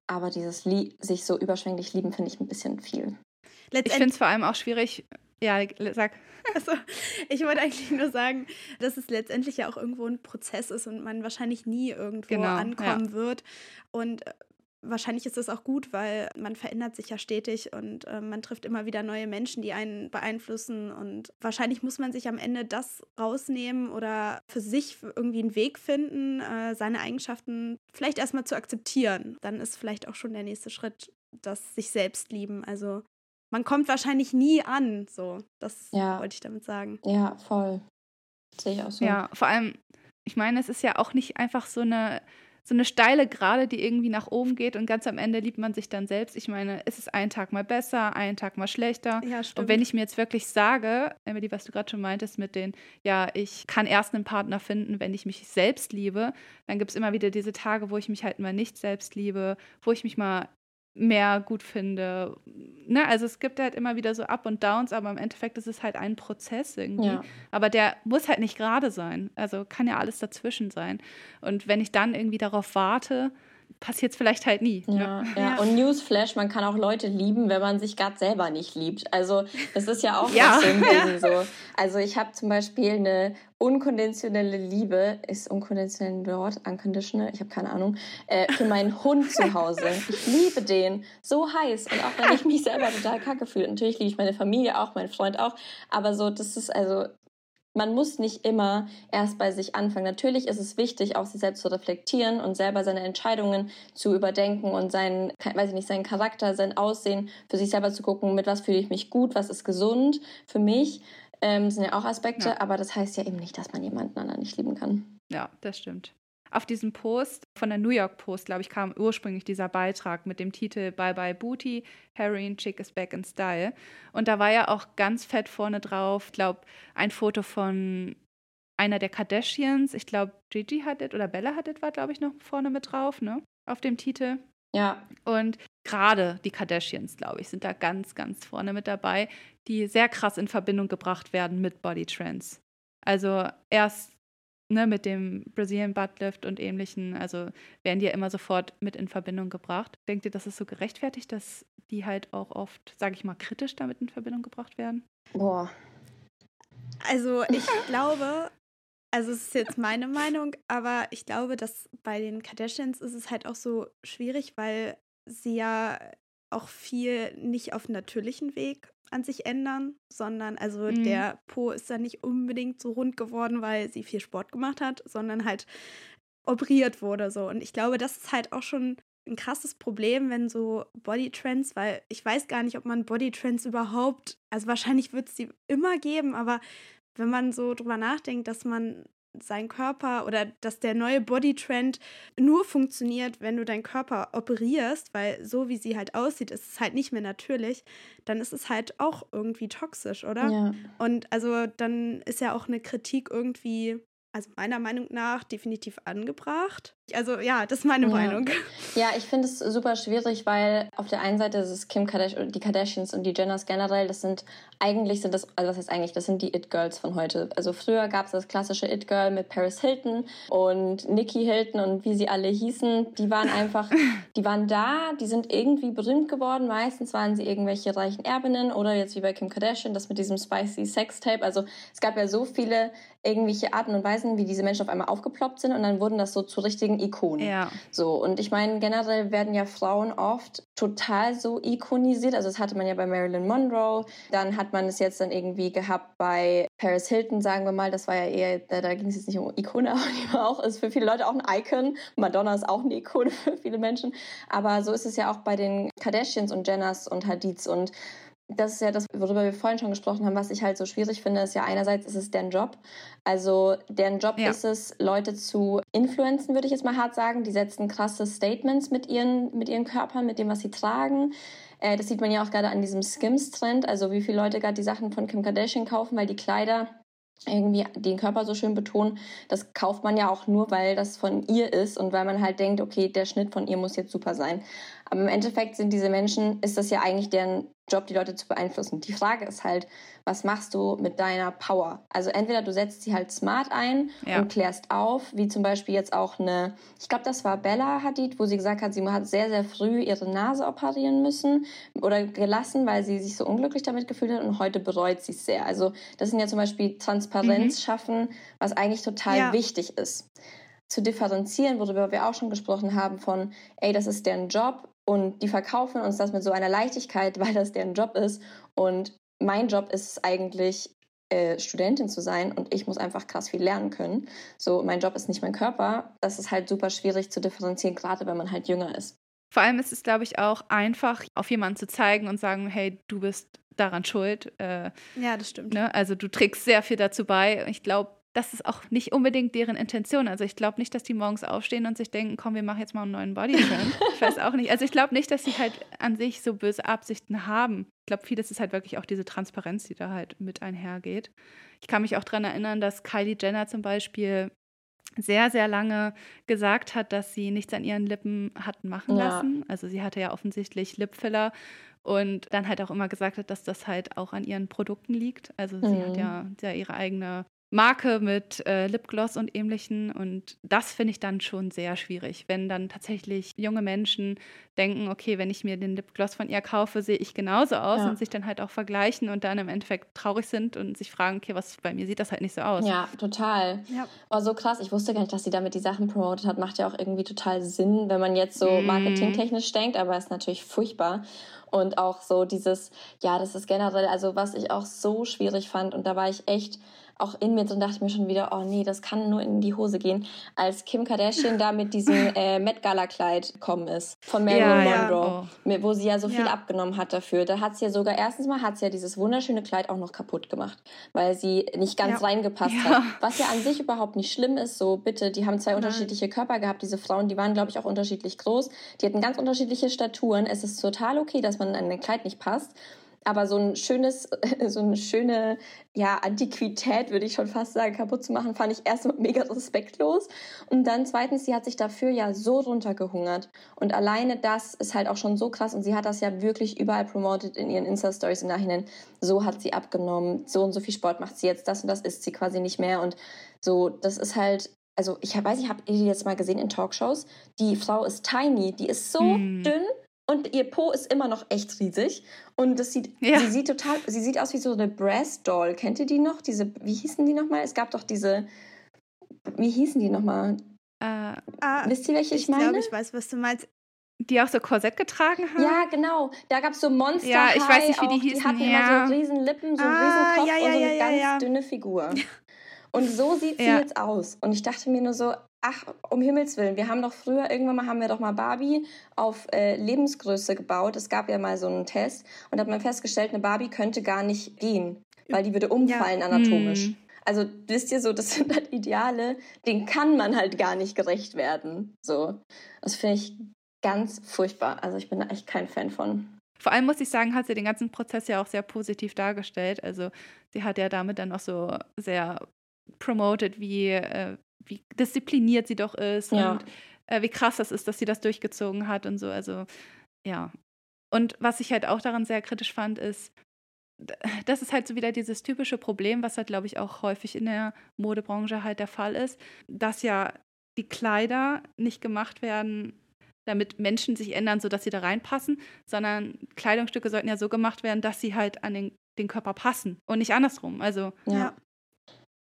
Aber dieses Lie sich so überschwänglich lieben finde ich ein bisschen viel. Ich finde es vor allem auch schwierig. Ja, sag. [laughs] Also, ich wollte eigentlich nur sagen, dass es letztendlich ja auch irgendwo ein Prozess ist und man wahrscheinlich nie irgendwo genau, ankommen ja. wird. Und äh, wahrscheinlich ist das auch gut, weil man verändert sich ja stetig und äh, man trifft immer wieder neue Menschen, die einen beeinflussen. Und wahrscheinlich muss man sich am Ende das rausnehmen oder für sich irgendwie einen Weg finden, äh, seine Eigenschaften vielleicht erstmal zu akzeptieren. Dann ist vielleicht auch schon der nächste Schritt, das sich selbst lieben. Also man kommt wahrscheinlich nie an. So, das ja. wollte ich damit sagen. Ja, voll. Sehe ich auch so. Ja, vor allem, ich meine, es ist ja auch nicht einfach so eine so eine steile Gerade, die irgendwie nach oben geht und ganz am Ende liebt man sich dann selbst. Ich meine, es ist einen Tag mal besser, einen Tag mal schlechter. Ja, stimmt. Und wenn ich mir jetzt wirklich sage, Emily, was du gerade schon meintest mit den, ja, ich kann erst einen Partner finden, wenn ich mich selbst liebe, dann gibt es immer wieder diese Tage, wo ich mich halt mal nicht selbst liebe, wo ich mich mal mehr gut finde. Ne? Also es gibt halt immer wieder so Up und Downs, aber im Endeffekt ist es halt ein Prozess irgendwie. Ja. Aber der muss halt nicht gerade sein. Also kann ja alles dazwischen sein. Und wenn ich dann irgendwie darauf warte, passiert es vielleicht halt nie. Ne? Ja, ja. ja, Und Newsflash, man kann auch Leute lieben, wenn man sich gerade selber nicht liebt. Also das ist ja auch [laughs] ja. so ein Ding. So. Also ich habe zum Beispiel eine unkonventionelle Liebe, ist unkonventionell ein Wort, unconditional, ich habe keine Ahnung, äh, für meinen Hund zu Hause. Ich liebe den so heiß und auch wenn ich mich selber total kacke fühle. Natürlich liebe ich meine Familie auch, meinen Freund auch, aber so, das ist also man muss nicht immer erst bei sich anfangen. Natürlich ist es wichtig, auch sich selbst zu reflektieren und selber seine Entscheidungen zu überdenken und seinen, weiß ich nicht, seinen Charakter, sein Aussehen für sich selber zu gucken, mit was fühle ich mich gut, was ist gesund für mich. Ähm, sind ja auch Aspekte, ja. aber das heißt ja eben nicht, dass man jemanden anderen nicht lieben kann. Ja, das stimmt. Auf diesem Post von der New York Post, glaube ich, kam ursprünglich dieser Beitrag mit dem Titel Bye Bye Booty, Harry Chick is back in style. Und da war ja auch ganz fett vorne drauf, glaube ein Foto von einer der Kardashians. Ich glaube, Gigi Hadid oder Bella Hadid war, glaube ich, noch vorne mit drauf, ne? Auf dem Titel. Ja. Und gerade die Kardashians, glaube ich, sind da ganz, ganz vorne mit dabei, die sehr krass in Verbindung gebracht werden mit Body Trends. Also erst ne, mit dem Brazilian Buttlift und ähnlichen, also werden die ja immer sofort mit in Verbindung gebracht. Denkt ihr, das ist so gerechtfertigt, dass die halt auch oft, sage ich mal, kritisch damit in Verbindung gebracht werden? Boah. Also ich [laughs] glaube, also es ist jetzt meine Meinung, aber ich glaube, dass bei den Kardashians ist es halt auch so schwierig, weil sie ja auch viel nicht auf natürlichen Weg an sich ändern, sondern also mhm. der Po ist dann nicht unbedingt so rund geworden, weil sie viel Sport gemacht hat, sondern halt operiert wurde so. Und ich glaube, das ist halt auch schon ein krasses Problem, wenn so Bodytrends, weil ich weiß gar nicht, ob man Bodytrends überhaupt, also wahrscheinlich wird es sie immer geben, aber wenn man so drüber nachdenkt, dass man sein Körper oder dass der neue Bodytrend nur funktioniert, wenn du deinen Körper operierst, weil so wie sie halt aussieht, ist es halt nicht mehr natürlich, dann ist es halt auch irgendwie toxisch, oder? Ja. Und also dann ist ja auch eine Kritik irgendwie also meiner Meinung nach definitiv angebracht. Also ja, das ist meine ja. Meinung. Ja, ich finde es super schwierig, weil auf der einen Seite ist es Kim Kardashian, die Kardashians und die Jenners generell, das sind eigentlich sind das, also was heißt eigentlich, das sind die It-Girls von heute. Also früher gab es das klassische It-Girl mit Paris Hilton und Nikki Hilton und wie sie alle hießen. Die waren einfach, [laughs] die waren da, die sind irgendwie berühmt geworden. Meistens waren sie irgendwelche reichen Erbinnen oder jetzt wie bei Kim Kardashian, das mit diesem spicy Sex-Tape. Also es gab ja so viele irgendwelche Arten und Weisen, wie diese Menschen auf einmal aufgeploppt sind und dann wurden das so zu richtigen Ikonen. Ja. So, und ich meine, generell werden ja Frauen oft total so ikonisiert. Also das hatte man ja bei Marilyn Monroe, dann hat man es jetzt dann irgendwie gehabt bei Paris Hilton, sagen wir mal, das war ja eher, da, da ging es jetzt nicht um Ikone, [laughs] aber die war auch, ist für viele Leute auch ein Icon. Madonna ist auch eine Ikone [laughs] für viele Menschen. Aber so ist es ja auch bei den Kardashians und Jenners und Hadids und das ist ja das, worüber wir vorhin schon gesprochen haben, was ich halt so schwierig finde, ist ja einerseits ist es deren Job. Also deren Job ja. ist es, Leute zu influenzen, würde ich jetzt mal hart sagen. Die setzen krasse Statements mit ihren, mit ihren Körpern, mit dem, was sie tragen. Äh, das sieht man ja auch gerade an diesem Skims-Trend, also wie viele Leute gerade die Sachen von Kim Kardashian kaufen, weil die Kleider irgendwie den Körper so schön betonen. Das kauft man ja auch nur, weil das von ihr ist und weil man halt denkt, okay, der Schnitt von ihr muss jetzt super sein. Aber im Endeffekt sind diese Menschen, ist das ja eigentlich deren Job, die Leute zu beeinflussen. Die Frage ist halt, was machst du mit deiner Power? Also entweder du setzt sie halt smart ein ja. und klärst auf, wie zum Beispiel jetzt auch eine, ich glaube, das war Bella Hadid, wo sie gesagt hat, sie hat sehr, sehr früh ihre Nase operieren müssen oder gelassen, weil sie sich so unglücklich damit gefühlt hat und heute bereut sie es sehr. Also das sind ja zum Beispiel Transparenz mhm. schaffen, was eigentlich total ja. wichtig ist zu differenzieren, worüber wir auch schon gesprochen haben, von, ey, das ist deren Job, und die verkaufen uns das mit so einer Leichtigkeit, [laughs] weil das deren Job ist. Und mein Job ist es eigentlich, äh, Studentin zu sein und ich muss einfach krass viel lernen können. So, mein Job ist nicht mein Körper. Das ist halt super schwierig zu differenzieren, gerade wenn man halt jünger ist. Vor allem ist es, glaube ich, auch einfach, auf jemanden zu zeigen und sagen, hey, du bist daran schuld. Äh, ja, das stimmt. Ne? Also du trägst sehr viel dazu bei. Ich glaube, das ist auch nicht unbedingt deren Intention. Also ich glaube nicht, dass die morgens aufstehen und sich denken, komm, wir machen jetzt mal einen neuen Bodytrend. [laughs] ich weiß auch nicht. Also ich glaube nicht, dass sie halt an sich so böse Absichten haben. Ich glaube, vieles ist halt wirklich auch diese Transparenz, die da halt mit einhergeht. Ich kann mich auch daran erinnern, dass Kylie Jenner zum Beispiel sehr, sehr lange gesagt hat, dass sie nichts an ihren Lippen hatten machen ja. lassen. Also sie hatte ja offensichtlich Lipfiller und dann halt auch immer gesagt hat, dass das halt auch an ihren Produkten liegt. Also sie mhm. hat ja, ja ihre eigene Marke mit äh, Lipgloss und ähnlichen. Und das finde ich dann schon sehr schwierig, wenn dann tatsächlich junge Menschen denken, okay, wenn ich mir den Lipgloss von ihr kaufe, sehe ich genauso aus ja. und sich dann halt auch vergleichen und dann im Endeffekt traurig sind und sich fragen, okay, was bei mir sieht das halt nicht so aus. Ja, total. Ja. Oh, so krass. Ich wusste gar nicht, dass sie damit die Sachen promotet hat. Macht ja auch irgendwie total Sinn, wenn man jetzt so mhm. marketingtechnisch denkt, aber ist natürlich furchtbar. Und auch so dieses, ja, das ist generell, also was ich auch so schwierig fand und da war ich echt auch in mir drin dachte ich mir schon wieder, oh nee, das kann nur in die Hose gehen, als Kim Kardashian da mit diesem [laughs] äh, Met Gala Kleid gekommen ist von Marilyn ja, Monroe, ja. oh. wo sie ja so viel ja. abgenommen hat dafür. Da hat sie ja sogar erstens mal hat sie ja dieses wunderschöne Kleid auch noch kaputt gemacht, weil sie nicht ganz reingepasst hat. Was ja an sich überhaupt nicht schlimm ist. So bitte, die haben zwei Nein. unterschiedliche Körper gehabt. Diese Frauen, die waren glaube ich auch unterschiedlich groß. Die hatten ganz unterschiedliche Staturen. Es ist total okay, dass man an ein Kleid nicht passt. Aber so ein schönes, [laughs] so eine schöne, ja, Antiquität, würde ich schon fast sagen, kaputt zu machen, fand ich erstmal [laughs] mega respektlos. Und dann zweitens, sie hat sich dafür ja so runtergehungert. Und alleine das ist halt auch schon so krass. Und sie hat das ja wirklich überall promotet in ihren Insta-Stories im Nachhinein. So hat sie abgenommen, so und so viel Sport macht sie jetzt, das und das isst sie quasi nicht mehr. Und so, das ist halt, also ich weiß, ich habe die jetzt mal gesehen in Talkshows. Die Frau ist tiny, die ist so mm. dünn und ihr Po ist immer noch echt riesig. Und das sieht, ja. sie sieht total, sie sieht aus wie so eine Brass Doll. Kennt ihr die noch? Diese, wie hießen die nochmal? Es gab doch diese, wie hießen die nochmal? Äh, ah, Wisst ihr, welche ich, ich meine? Ich glaube, ich weiß, was du meinst. Die auch so Korsett getragen haben? Ja, genau. Da gab es so Monster Ja, ich weiß nicht, wie die auch. hießen. Die hatten ja. immer so riesen Lippen, so einen ah, riesen Kopf ja, ja, und so eine ganz dünne Figur. [laughs] Und so sieht sie jetzt aus. Und ich dachte mir nur so, ach, um Himmels Willen, wir haben doch früher, irgendwann mal haben wir doch mal Barbie auf äh, Lebensgröße gebaut. Es gab ja mal so einen Test und da hat man festgestellt, eine Barbie könnte gar nicht gehen, weil die würde umfallen ja. anatomisch. Hm. Also wisst ihr so, das [laughs] sind halt Ideale, denen kann man halt gar nicht gerecht werden. So, das finde ich ganz furchtbar. Also ich bin da echt kein Fan von. Vor allem muss ich sagen, hat sie den ganzen Prozess ja auch sehr positiv dargestellt. Also sie hat ja damit dann auch so sehr promoted, wie, äh, wie diszipliniert sie doch ist ja. und äh, wie krass das ist, dass sie das durchgezogen hat und so. Also ja. Und was ich halt auch daran sehr kritisch fand, ist, das ist halt so wieder dieses typische Problem, was halt, glaube ich, auch häufig in der Modebranche halt der Fall ist, dass ja die Kleider nicht gemacht werden, damit Menschen sich ändern, sodass sie da reinpassen, sondern Kleidungsstücke sollten ja so gemacht werden, dass sie halt an den, den Körper passen und nicht andersrum. Also ja.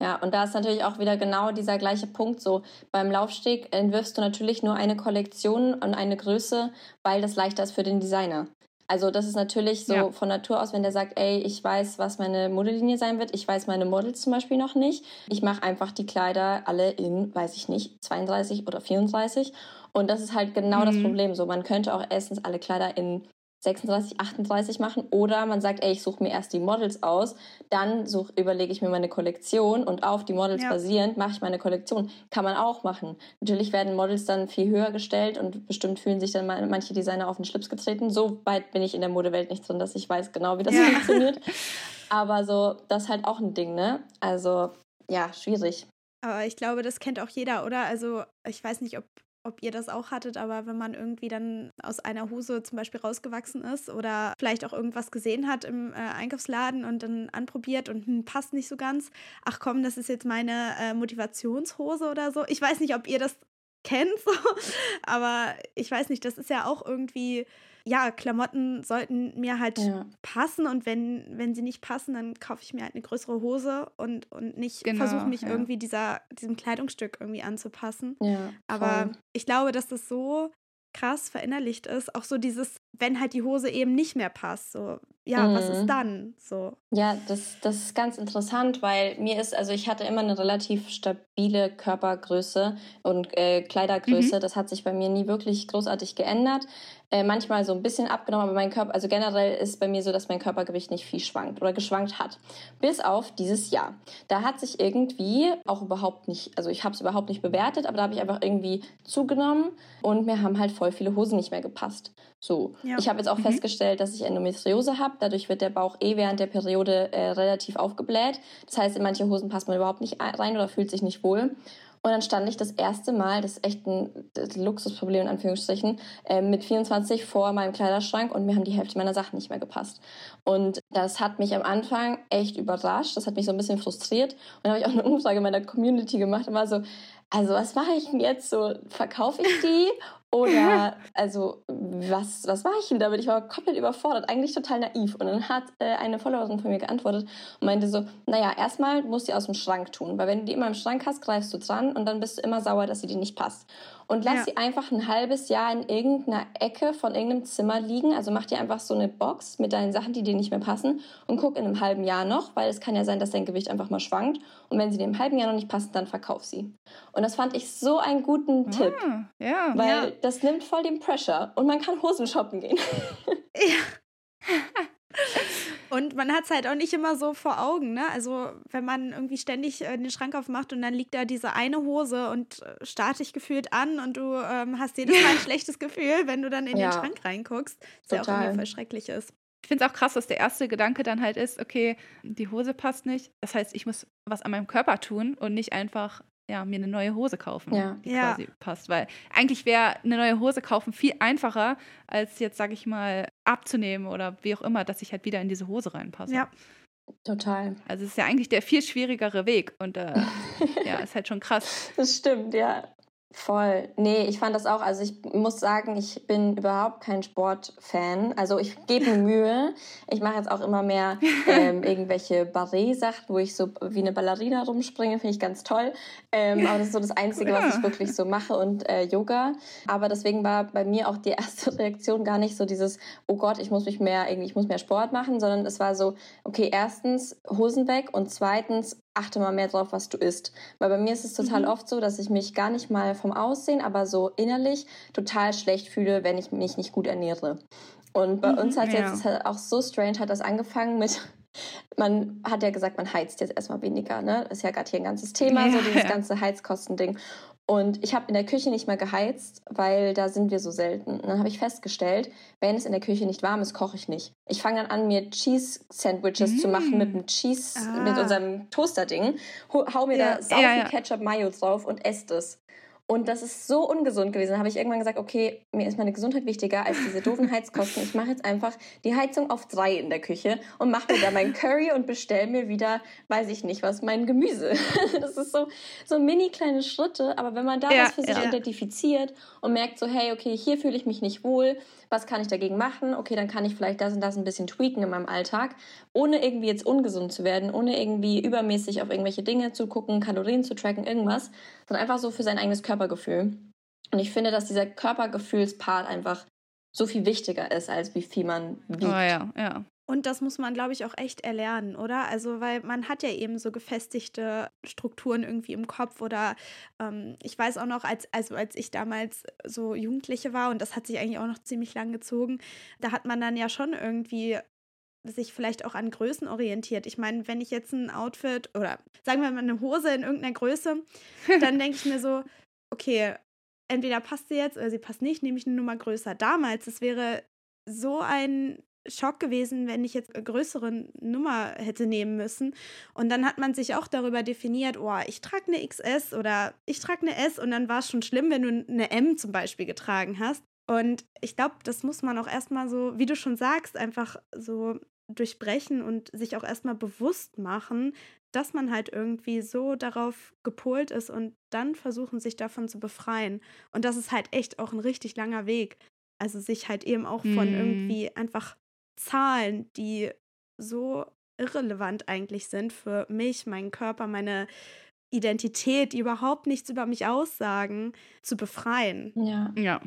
Ja, und da ist natürlich auch wieder genau dieser gleiche Punkt. So beim Laufsteg entwirfst du natürlich nur eine Kollektion und eine Größe, weil das leichter ist für den Designer. Also das ist natürlich so ja. von Natur aus, wenn der sagt, ey, ich weiß, was meine Modellinie sein wird, ich weiß meine Models zum Beispiel noch nicht. Ich mache einfach die Kleider alle in, weiß ich nicht, 32 oder 34. Und das ist halt genau mhm. das Problem. So, man könnte auch erstens alle Kleider in 36, 38 machen oder man sagt, ey, ich suche mir erst die Models aus, dann such, überlege ich mir meine Kollektion und auf die Models ja. basierend mache ich meine Kollektion. Kann man auch machen. Natürlich werden Models dann viel höher gestellt und bestimmt fühlen sich dann manche Designer auf den Schlips getreten. So weit bin ich in der Modewelt nicht drin, dass ich weiß genau, wie das ja. funktioniert. [laughs] Aber so, das ist halt auch ein Ding, ne? Also, ja, schwierig. Aber ich glaube, das kennt auch jeder, oder? Also, ich weiß nicht, ob ob ihr das auch hattet, aber wenn man irgendwie dann aus einer Hose zum Beispiel rausgewachsen ist oder vielleicht auch irgendwas gesehen hat im äh, Einkaufsladen und dann anprobiert und hm, passt nicht so ganz, ach komm, das ist jetzt meine äh, Motivationshose oder so. Ich weiß nicht, ob ihr das kennt, [laughs] so, aber ich weiß nicht, das ist ja auch irgendwie ja, Klamotten sollten mir halt ja. passen und wenn, wenn sie nicht passen, dann kaufe ich mir halt eine größere Hose und, und nicht genau, versuche mich ja. irgendwie dieser, diesem Kleidungsstück irgendwie anzupassen. Ja, Aber ich glaube, dass das so krass verinnerlicht ist, auch so dieses, wenn halt die Hose eben nicht mehr passt, so, ja, mhm. was ist mhm. dann? So. Ja, das, das ist ganz interessant, weil mir ist, also ich hatte immer eine relativ stabile Körpergröße und äh, Kleidergröße. Mhm. Das hat sich bei mir nie wirklich großartig geändert äh, manchmal so ein bisschen abgenommen, aber mein Körper, also generell ist bei mir so, dass mein Körpergewicht nicht viel schwankt oder geschwankt hat. Bis auf dieses Jahr. Da hat sich irgendwie auch überhaupt nicht, also ich habe es überhaupt nicht bewertet, aber da habe ich einfach irgendwie zugenommen und mir haben halt voll viele Hosen nicht mehr gepasst. So. Ja. Ich habe jetzt auch mhm. festgestellt, dass ich Endometriose habe. Dadurch wird der Bauch eh während der Periode äh, relativ aufgebläht. Das heißt, in manche Hosen passt man überhaupt nicht rein oder fühlt sich nicht wohl. Und dann stand ich das erste Mal, das ist echt ein Luxusproblem in Anführungsstrichen, äh, mit 24 vor meinem Kleiderschrank und mir haben die Hälfte meiner Sachen nicht mehr gepasst. Und das hat mich am Anfang echt überrascht, das hat mich so ein bisschen frustriert. Und dann habe ich auch eine Umfrage in meiner Community gemacht und war so, also was mache ich denn jetzt so? Verkaufe ich die [laughs] oder, [laughs] also, was, was war ich denn damit? Ich war komplett überfordert, eigentlich total naiv. Und dann hat äh, eine Followerin von mir geantwortet und meinte so, naja, erstmal musst du die aus dem Schrank tun, weil wenn du die immer im Schrank hast, greifst du dran und dann bist du immer sauer, dass sie dir nicht passt und lass ja. sie einfach ein halbes Jahr in irgendeiner Ecke von irgendeinem Zimmer liegen. Also mach dir einfach so eine Box mit deinen Sachen, die dir nicht mehr passen und guck in einem halben Jahr noch, weil es kann ja sein, dass dein Gewicht einfach mal schwankt. Und wenn sie dir im halben Jahr noch nicht passen, dann verkauf sie. Und das fand ich so einen guten ah, Tipp. Ja, weil ja. das nimmt voll den Pressure und man kann Hosen shoppen gehen. Ja. Und man hat es halt auch nicht immer so vor Augen, ne? Also, wenn man irgendwie ständig äh, den Schrank aufmacht und dann liegt da diese eine Hose und äh, starrt dich gefühlt an und du ähm, hast jedes Mal ein [laughs] schlechtes Gefühl, wenn du dann in ja. den Schrank reinguckst, was ja auch irgendwie voll schrecklich ist. Ich finde es auch krass, dass der erste Gedanke dann halt ist, okay, die Hose passt nicht. Das heißt, ich muss was an meinem Körper tun und nicht einfach ja, mir eine neue Hose kaufen, ja. die ja. quasi passt. Weil eigentlich wäre eine neue Hose kaufen viel einfacher, als jetzt, sage ich mal, abzunehmen oder wie auch immer, dass ich halt wieder in diese Hose reinpasse. Ja. Total. Also es ist ja eigentlich der viel schwierigere Weg und äh, [laughs] ja, ist halt schon krass. Das stimmt, ja. Voll. Nee, ich fand das auch. Also ich muss sagen, ich bin überhaupt kein Sportfan. Also ich gebe mir Mühe. Ich mache jetzt auch immer mehr ähm, [laughs] irgendwelche Barré-Sachen, wo ich so wie eine Ballerina rumspringe, finde ich ganz toll. Ähm, aber das ist so das Einzige, was ich wirklich so mache und äh, Yoga. Aber deswegen war bei mir auch die erste [laughs] Reaktion gar nicht so dieses, oh Gott, ich muss mich mehr, irgendwie, ich muss mehr Sport machen, sondern es war so, okay, erstens Hosen weg und zweitens achte mal mehr drauf, was du isst. Weil bei mir ist es total mhm. oft so, dass ich mich gar nicht mal vom Aussehen, aber so innerlich total schlecht fühle, wenn ich mich nicht gut ernähre. Und bei mhm, uns hat ja. jetzt halt auch so strange, hat das angefangen mit, [laughs] man hat ja gesagt, man heizt jetzt erstmal weniger, ne? Ist ja gerade hier ein ganzes Thema, ja, so dieses ja. ganze Heizkostending. Und ich habe in der Küche nicht mehr geheizt, weil da sind wir so selten. Und dann habe ich festgestellt, wenn es in der Küche nicht warm ist, koche ich nicht. Ich fange dann an, mir Cheese-Sandwiches mm. zu machen mit dem Cheese, ah. mit unserem Toaster-Ding. Hau mir ja. da sau ja, viel Ketchup, Mayo drauf und esse das. Und das ist so ungesund gewesen. Da habe ich irgendwann gesagt, okay, mir ist meine Gesundheit wichtiger als diese doofen Heizkosten. Ich mache jetzt einfach die Heizung auf drei in der Küche und mache mir da mein Curry und bestelle mir wieder, weiß ich nicht was, mein Gemüse. [laughs] Das ist so, so mini kleine Schritte. Aber wenn man da ja, was für sich ja. identifiziert und merkt so, hey, okay, hier fühle ich mich nicht wohl, was kann ich dagegen machen? Okay, dann kann ich vielleicht das und das ein bisschen tweaken in meinem Alltag, ohne irgendwie jetzt ungesund zu werden, ohne irgendwie übermäßig auf irgendwelche Dinge zu gucken, Kalorien zu tracken, irgendwas, sondern einfach so für sein eigenes Körpergefühl. Und ich finde, dass dieser Körpergefühlspart einfach so viel wichtiger ist, als wie viel man wiegt. Oh ja, ja. Und das muss man, glaube ich, auch echt erlernen, oder? Also, weil man hat ja eben so gefestigte Strukturen irgendwie im Kopf oder ähm, ich weiß auch noch, als, also als ich damals so Jugendliche war und das hat sich eigentlich auch noch ziemlich lang gezogen, da hat man dann ja schon irgendwie sich vielleicht auch an Größen orientiert. Ich meine, wenn ich jetzt ein Outfit oder sagen wir mal eine Hose in irgendeiner Größe, [laughs] dann denke ich mir so, okay, entweder passt sie jetzt oder sie passt nicht, nehme ich eine Nummer größer. Damals, es wäre so ein Schock gewesen, wenn ich jetzt eine größere Nummer hätte nehmen müssen. Und dann hat man sich auch darüber definiert, oh, ich trage eine XS oder ich trage eine S und dann war es schon schlimm, wenn du eine M zum Beispiel getragen hast. Und ich glaube, das muss man auch erstmal so, wie du schon sagst, einfach so durchbrechen und sich auch erstmal bewusst machen, dass man halt irgendwie so darauf gepolt ist und dann versuchen, sich davon zu befreien. Und das ist halt echt auch ein richtig langer Weg. Also sich halt eben auch von mm. irgendwie einfach Zahlen, die so irrelevant eigentlich sind für mich, meinen Körper, meine Identität, die überhaupt nichts über mich aussagen, zu befreien. Ja. Ja.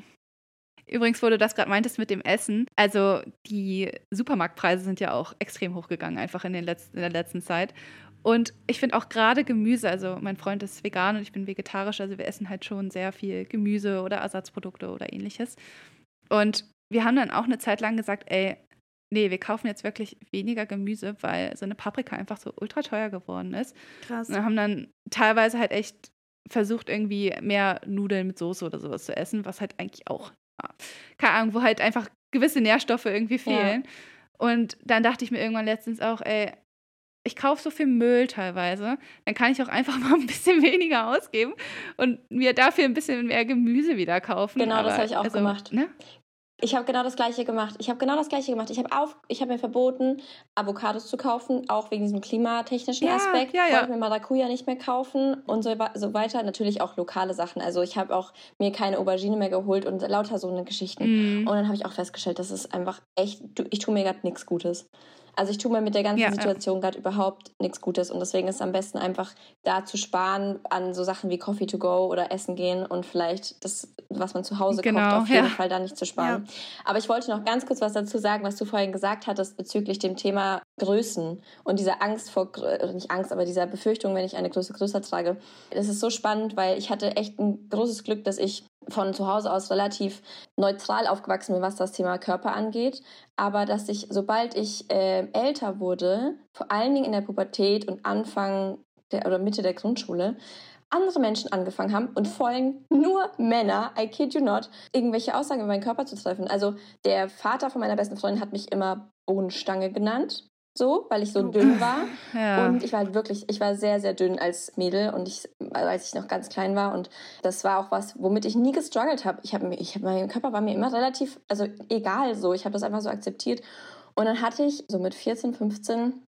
Übrigens, wo du das gerade meintest mit dem Essen, also die Supermarktpreise sind ja auch extrem hochgegangen, einfach in, den letzten, in der letzten Zeit. Und ich finde auch gerade Gemüse, also mein Freund ist vegan und ich bin vegetarisch, also wir essen halt schon sehr viel Gemüse oder Ersatzprodukte oder ähnliches. Und wir haben dann auch eine Zeit lang gesagt, ey, nee, wir kaufen jetzt wirklich weniger Gemüse, weil so eine Paprika einfach so ultra teuer geworden ist. Krass. Und haben dann teilweise halt echt versucht, irgendwie mehr Nudeln mit Soße oder sowas zu essen, was halt eigentlich auch, keine Ahnung, wo halt einfach gewisse Nährstoffe irgendwie fehlen. Ja. Und dann dachte ich mir irgendwann letztens auch, ey, ich kaufe so viel Müll teilweise, dann kann ich auch einfach [laughs] mal ein bisschen weniger ausgeben und mir dafür ein bisschen mehr Gemüse wieder kaufen. Genau, Aber, das habe ich auch also, gemacht. Ne? Ich habe genau das gleiche gemacht. Ich habe genau das gleiche gemacht. Ich habe auf, ich habe mir verboten, Avocados zu kaufen, auch wegen diesem klimatechnischen ja, Aspekt. Ja, ja. Ich wollte mir Maracuja nicht mehr kaufen und so, so weiter. Natürlich auch lokale Sachen. Also ich habe auch mir keine Aubergine mehr geholt und lauter so eine Geschichten. Mm. Und dann habe ich auch festgestellt, dass es einfach echt, ich tue mir gerade nichts Gutes. Also ich tue mir mit der ganzen ja, Situation ja. gerade überhaupt nichts Gutes und deswegen ist es am besten einfach da zu sparen an so Sachen wie Coffee to go oder Essen gehen und vielleicht das, was man zu Hause genau, kocht, auf jeden ja. Fall da nicht zu sparen. Aber ich wollte noch ganz kurz was dazu sagen, was du vorhin gesagt hattest bezüglich dem Thema Größen und dieser Angst vor, oder nicht Angst, aber dieser Befürchtung, wenn ich eine Größe größer trage. Das ist so spannend, weil ich hatte echt ein großes Glück, dass ich von zu Hause aus relativ neutral aufgewachsen bin, was das Thema Körper angeht. Aber dass ich, sobald ich äh, älter wurde, vor allen Dingen in der Pubertät und Anfang der, oder Mitte der Grundschule, andere Menschen angefangen haben und allem nur Männer, I kid you not, irgendwelche Aussagen über meinen Körper zu treffen. Also der Vater von meiner besten Freundin hat mich immer Bohnenstange genannt so, weil ich so dünn war. [laughs] Ja. Und ich war halt wirklich, ich war sehr, sehr dünn als Mädel und ich, als ich noch ganz klein war. Und das war auch was, womit ich nie gestruggelt habe. Ich habe ich hab, mein Körper war mir immer relativ, also egal so. Ich habe das einfach so akzeptiert. Und dann hatte ich so mit 14, 15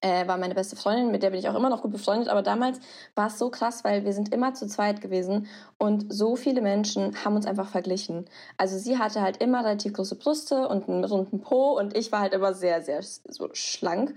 äh, war meine beste Freundin, mit der bin ich auch immer noch gut befreundet. Aber damals war es so krass, weil wir sind immer zu zweit gewesen und so viele Menschen haben uns einfach verglichen. Also sie hatte halt immer relativ große Brüste und einen runden Po und ich war halt immer sehr, sehr so schlank.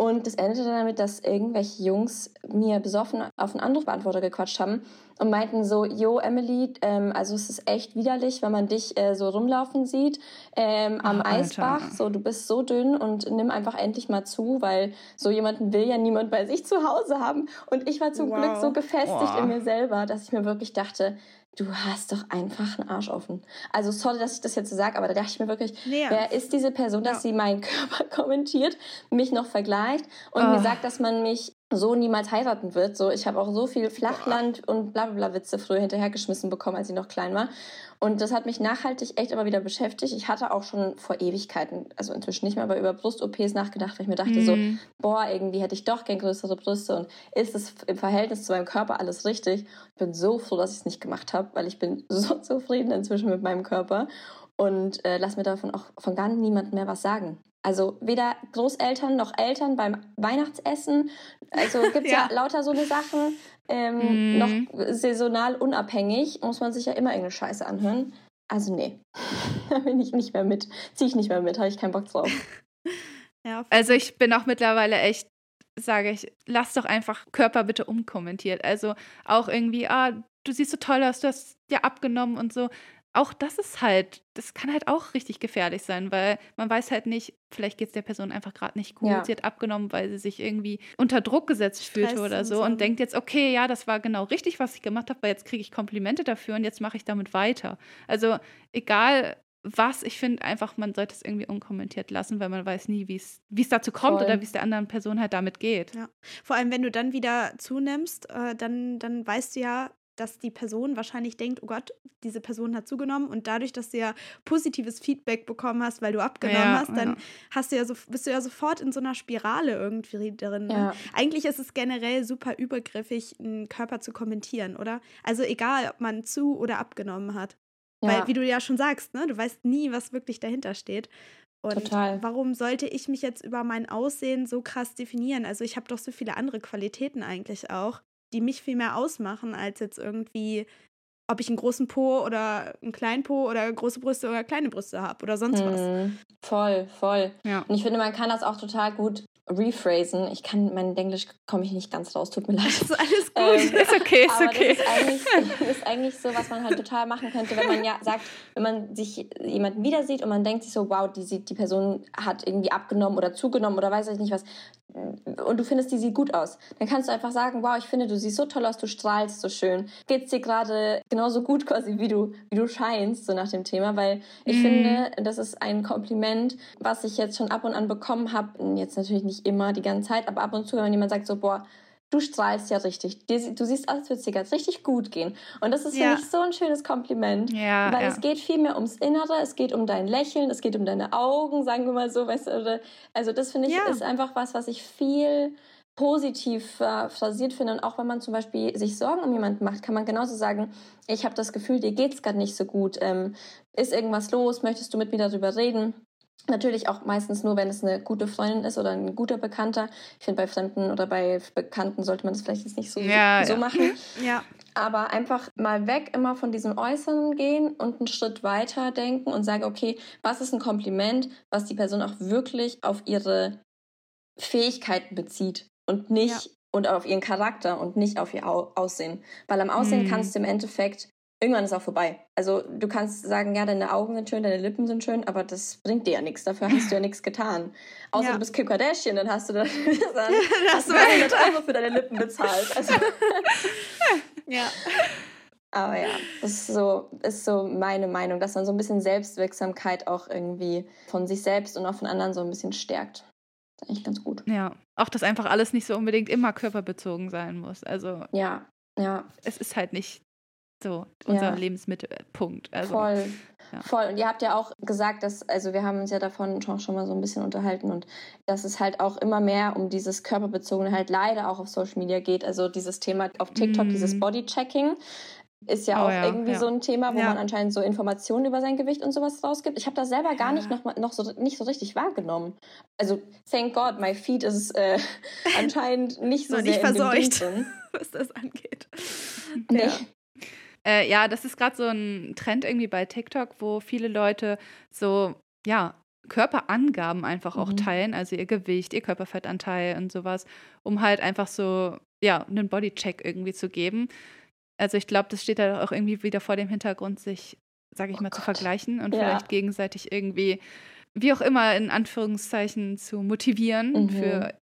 Und das endete damit, dass irgendwelche Jungs mir besoffen auf einen Anrufbeantworter gequatscht haben und meinten so, yo Emily, ähm, also es ist echt widerlich, wenn man dich äh, so rumlaufen sieht ähm, am Ach, Eisbach. So, du bist so dünn und nimm einfach endlich mal zu, weil so jemanden will ja niemand bei sich zu Hause haben. Und ich war zum wow. Glück so gefestigt wow. in mir selber, dass ich mir wirklich dachte, du hast doch einfach einen Arsch offen. Also sorry, dass ich das jetzt so sage, aber da dachte ich mir wirklich, nee. wer ist diese Person, dass ja. sie meinen [laughs] Körper kommentiert, mich noch vergleicht und oh. mir sagt, dass man mich so niemals heiraten wird. So, ich habe auch so viel Flachland und Blablabla-Witze früher hinterhergeschmissen bekommen, als ich noch klein war. Und das hat mich nachhaltig echt immer wieder beschäftigt. Ich hatte auch schon vor Ewigkeiten, also inzwischen nicht mehr, aber über Brust-OPs nachgedacht, weil ich mir dachte mhm. so, boah, irgendwie hätte ich doch gern größere Brüste und ist es im Verhältnis zu meinem Körper alles richtig? Ich bin so froh, dass ich es nicht gemacht habe, weil ich bin [laughs] so zufrieden inzwischen mit meinem Körper und äh, lass mir davon auch von gar niemandem mehr was sagen. Also weder Großeltern noch Eltern beim Weihnachtsessen. Also gibt es [laughs] ja. ja. lauter so eine Sachen. Ähm, mm. Noch saisonal unabhängig muss man sich ja immer irgendeine Scheiße anhören. Also nee, [laughs] da bin ich nicht mehr mit. Ziehe ich nicht mehr mit, habe ich keinen Bock drauf. [laughs] ja, also ich bin auch mittlerweile echt, sage ich, lass doch einfach Körper bitte umkommentiert. Also auch irgendwie, ah, du siehst so toll aus, du hast ja abgenommen und so auch das ist halt, das kann halt auch richtig gefährlich sein, weil man weiß halt nicht, vielleicht geht es der Person einfach gerade nicht gut. Ja. Sie hat abgenommen, weil sie sich irgendwie unter Druck gesetzt fühlte oder so und denkt jetzt, okay, ja, das war genau richtig, was ich gemacht habe, weil jetzt kriege ich Komplimente dafür und jetzt mache ich damit weiter. Also egal was, ich finde einfach, man sollte es irgendwie unkommentiert lassen, weil man weiß nie, wie es dazu kommt Voll. oder wie es der anderen Person halt damit geht. Ja. Vor allem, wenn du dann wieder zunimmst, äh, dann, dann weißt du ja, dass die Person wahrscheinlich denkt, oh Gott, diese Person hat zugenommen und dadurch, dass du ja positives Feedback bekommen hast, weil du abgenommen ja, hast, dann ja. hast du ja so, bist du ja sofort in so einer Spirale irgendwie drin. Ne? Ja. Eigentlich ist es generell super übergriffig, einen Körper zu kommentieren, oder? Also egal, ob man zu oder abgenommen hat. Weil, wie du ja schon sagst, ne, du weißt nie, was wirklich dahinter steht. Und Total. warum sollte ich mich jetzt über mein Aussehen so krass definieren? Also ich habe doch so viele andere Qualitäten eigentlich auch die mich viel mehr ausmachen, als jetzt irgendwie, ob ich einen großen Po oder einen kleinen Po oder große Brüste oder kleine Brüste habe oder sonst was. Hm, voll, voll. Ja. Und ich finde, man kann das auch total gut rephrasen. Ich kann, mein Englisch komme ich nicht ganz raus, tut mir leid. Das [laughs] ist alles gut, ähm, ist okay, ist okay. Das ist, eigentlich, ist eigentlich so, was man halt total machen könnte, wenn man ja sagt, wenn man sich jemanden wieder sieht und man denkt sich so, wow, die, sieht, die Person hat irgendwie abgenommen oder zugenommen oder weiß ich nicht was, und du findest, die sieht gut aus, dann kannst du einfach sagen, wow, ich finde, du siehst so toll aus, du strahlst so schön. Geht's dir gerade genauso gut quasi, wie du, wie du scheinst, so nach dem Thema, weil ich mm. finde, das ist ein Kompliment, was ich jetzt schon ab und an bekommen habe, jetzt natürlich nicht immer die ganze Zeit, aber ab und zu, wenn jemand sagt so, boah, du strahlst ja richtig. Du siehst aus, als würde es dir ganz richtig gut gehen. Und das ist ja. für mich so ein schönes Kompliment. Ja, weil ja. es geht viel mehr ums Innere, es geht um dein Lächeln, es geht um deine Augen, sagen wir mal so. Weißt du, also das finde ich ja. ist einfach was, was ich viel positiv äh, phrasiert finde. Und auch wenn man zum Beispiel sich Sorgen um jemanden macht, kann man genauso sagen, ich habe das Gefühl, dir geht es gerade nicht so gut. Ähm, ist irgendwas los? Möchtest du mit mir darüber reden? Natürlich auch meistens nur, wenn es eine gute Freundin ist oder ein guter Bekannter. Ich finde, bei Fremden oder bei Bekannten sollte man das vielleicht jetzt nicht so, ja, so ja. machen. [laughs] Ja. Aber einfach mal weg immer von diesem Äußeren gehen und einen Schritt weiter denken und sagen, okay, was ist ein Kompliment, was die Person auch wirklich auf ihre Fähigkeiten bezieht und nicht ja. und auf ihren Charakter und nicht auf ihr Aussehen. Weil am Aussehen mhm. kannst du im Endeffekt irgendwann ist auch vorbei. Also du kannst sagen, ja, deine Augen sind schön, deine Lippen sind schön, aber das bringt dir ja nichts. Dafür hast du ja nichts getan. Außer ja. du bist Kim Kardashian, dann hast du dann, [laughs] dann hast du 100 Euro für deine Lippen bezahlt. [laughs] Also ja. Aber ja, das ist so, ist so meine Meinung, dass man so ein bisschen Selbstwirksamkeit auch irgendwie von sich selbst und auch von anderen so ein bisschen stärkt. Das ist eigentlich ganz gut. Ja, auch dass einfach alles nicht so unbedingt immer körperbezogen sein muss. Also ja, ja. Es ist halt nicht so, unser ja. Lebensmittelpunkt. Also, Voll. Ja. Voll. Und ihr habt ja auch gesagt, dass, also wir haben uns ja davon schon, schon mal so ein bisschen unterhalten und dass es halt auch immer mehr um dieses Körperbezogene halt leider auch auf Social Media geht. Also dieses Thema auf TikTok, mm. dieses Bodychecking ist ja oh, auch ja, irgendwie ja. so ein Thema, wo ja. man anscheinend so Informationen über sein Gewicht und sowas rausgibt. Ich habe das selber gar nicht noch, noch so nicht so richtig wahrgenommen. Also thank God, my feed ist äh, [laughs] anscheinend nicht so sehr nicht verseucht, [laughs] was das angeht. Nee. Äh, ja, das ist gerade so ein Trend irgendwie bei TikTok, wo viele Leute so, ja, Körperangaben einfach auch mhm. teilen, also ihr Gewicht, ihr Körperfettanteil und sowas, um halt einfach so, ja, einen Bodycheck irgendwie zu geben. Also ich glaube, das steht da auch irgendwie wieder vor dem Hintergrund, sich, sage ich oh mal, Gott. zu vergleichen und ja. vielleicht gegenseitig irgendwie, wie auch immer, in Anführungszeichen zu motivieren mhm. für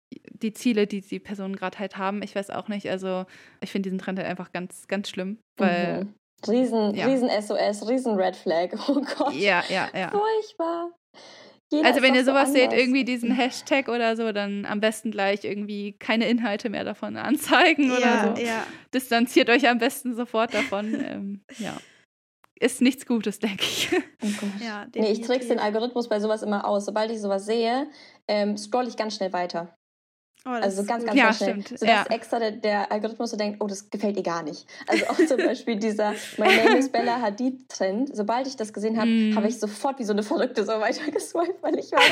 die Ziele, die die Personen gerade halt haben. Ich weiß auch nicht. Also ich finde diesen Trend halt einfach ganz, ganz schlimm, weil mhm. Riesen, ja. riesen SOS, riesen Red Flag. [laughs] Oh Gott. Ja, ja, ja. Furchtbar. Jeder also wenn ihr sowas so seht, irgendwie diesen [laughs] Hashtag oder so, dann am besten gleich irgendwie keine Inhalte mehr davon anzeigen ja, oder so. Ja. Distanziert euch am besten sofort davon. [laughs] ähm, ja. Ist nichts Gutes, denke ich. Oh ja, nee, ich trickse den Algorithmus bei sowas immer aus. Sobald ich sowas sehe, ähm, scroll ich ganz schnell weiter. Oh, also ganz, ganz, ja, schnell. Stimmt. Sodass ja. extra der, der, Algorithmus so denkt, oh, das gefällt ihr gar nicht. Also auch zum Beispiel dieser My Name is Bella Hadid Trend. Sobald ich das gesehen habe, mm. habe ich sofort wie so eine Verrückte so weitergeswiped, weil ich weiß,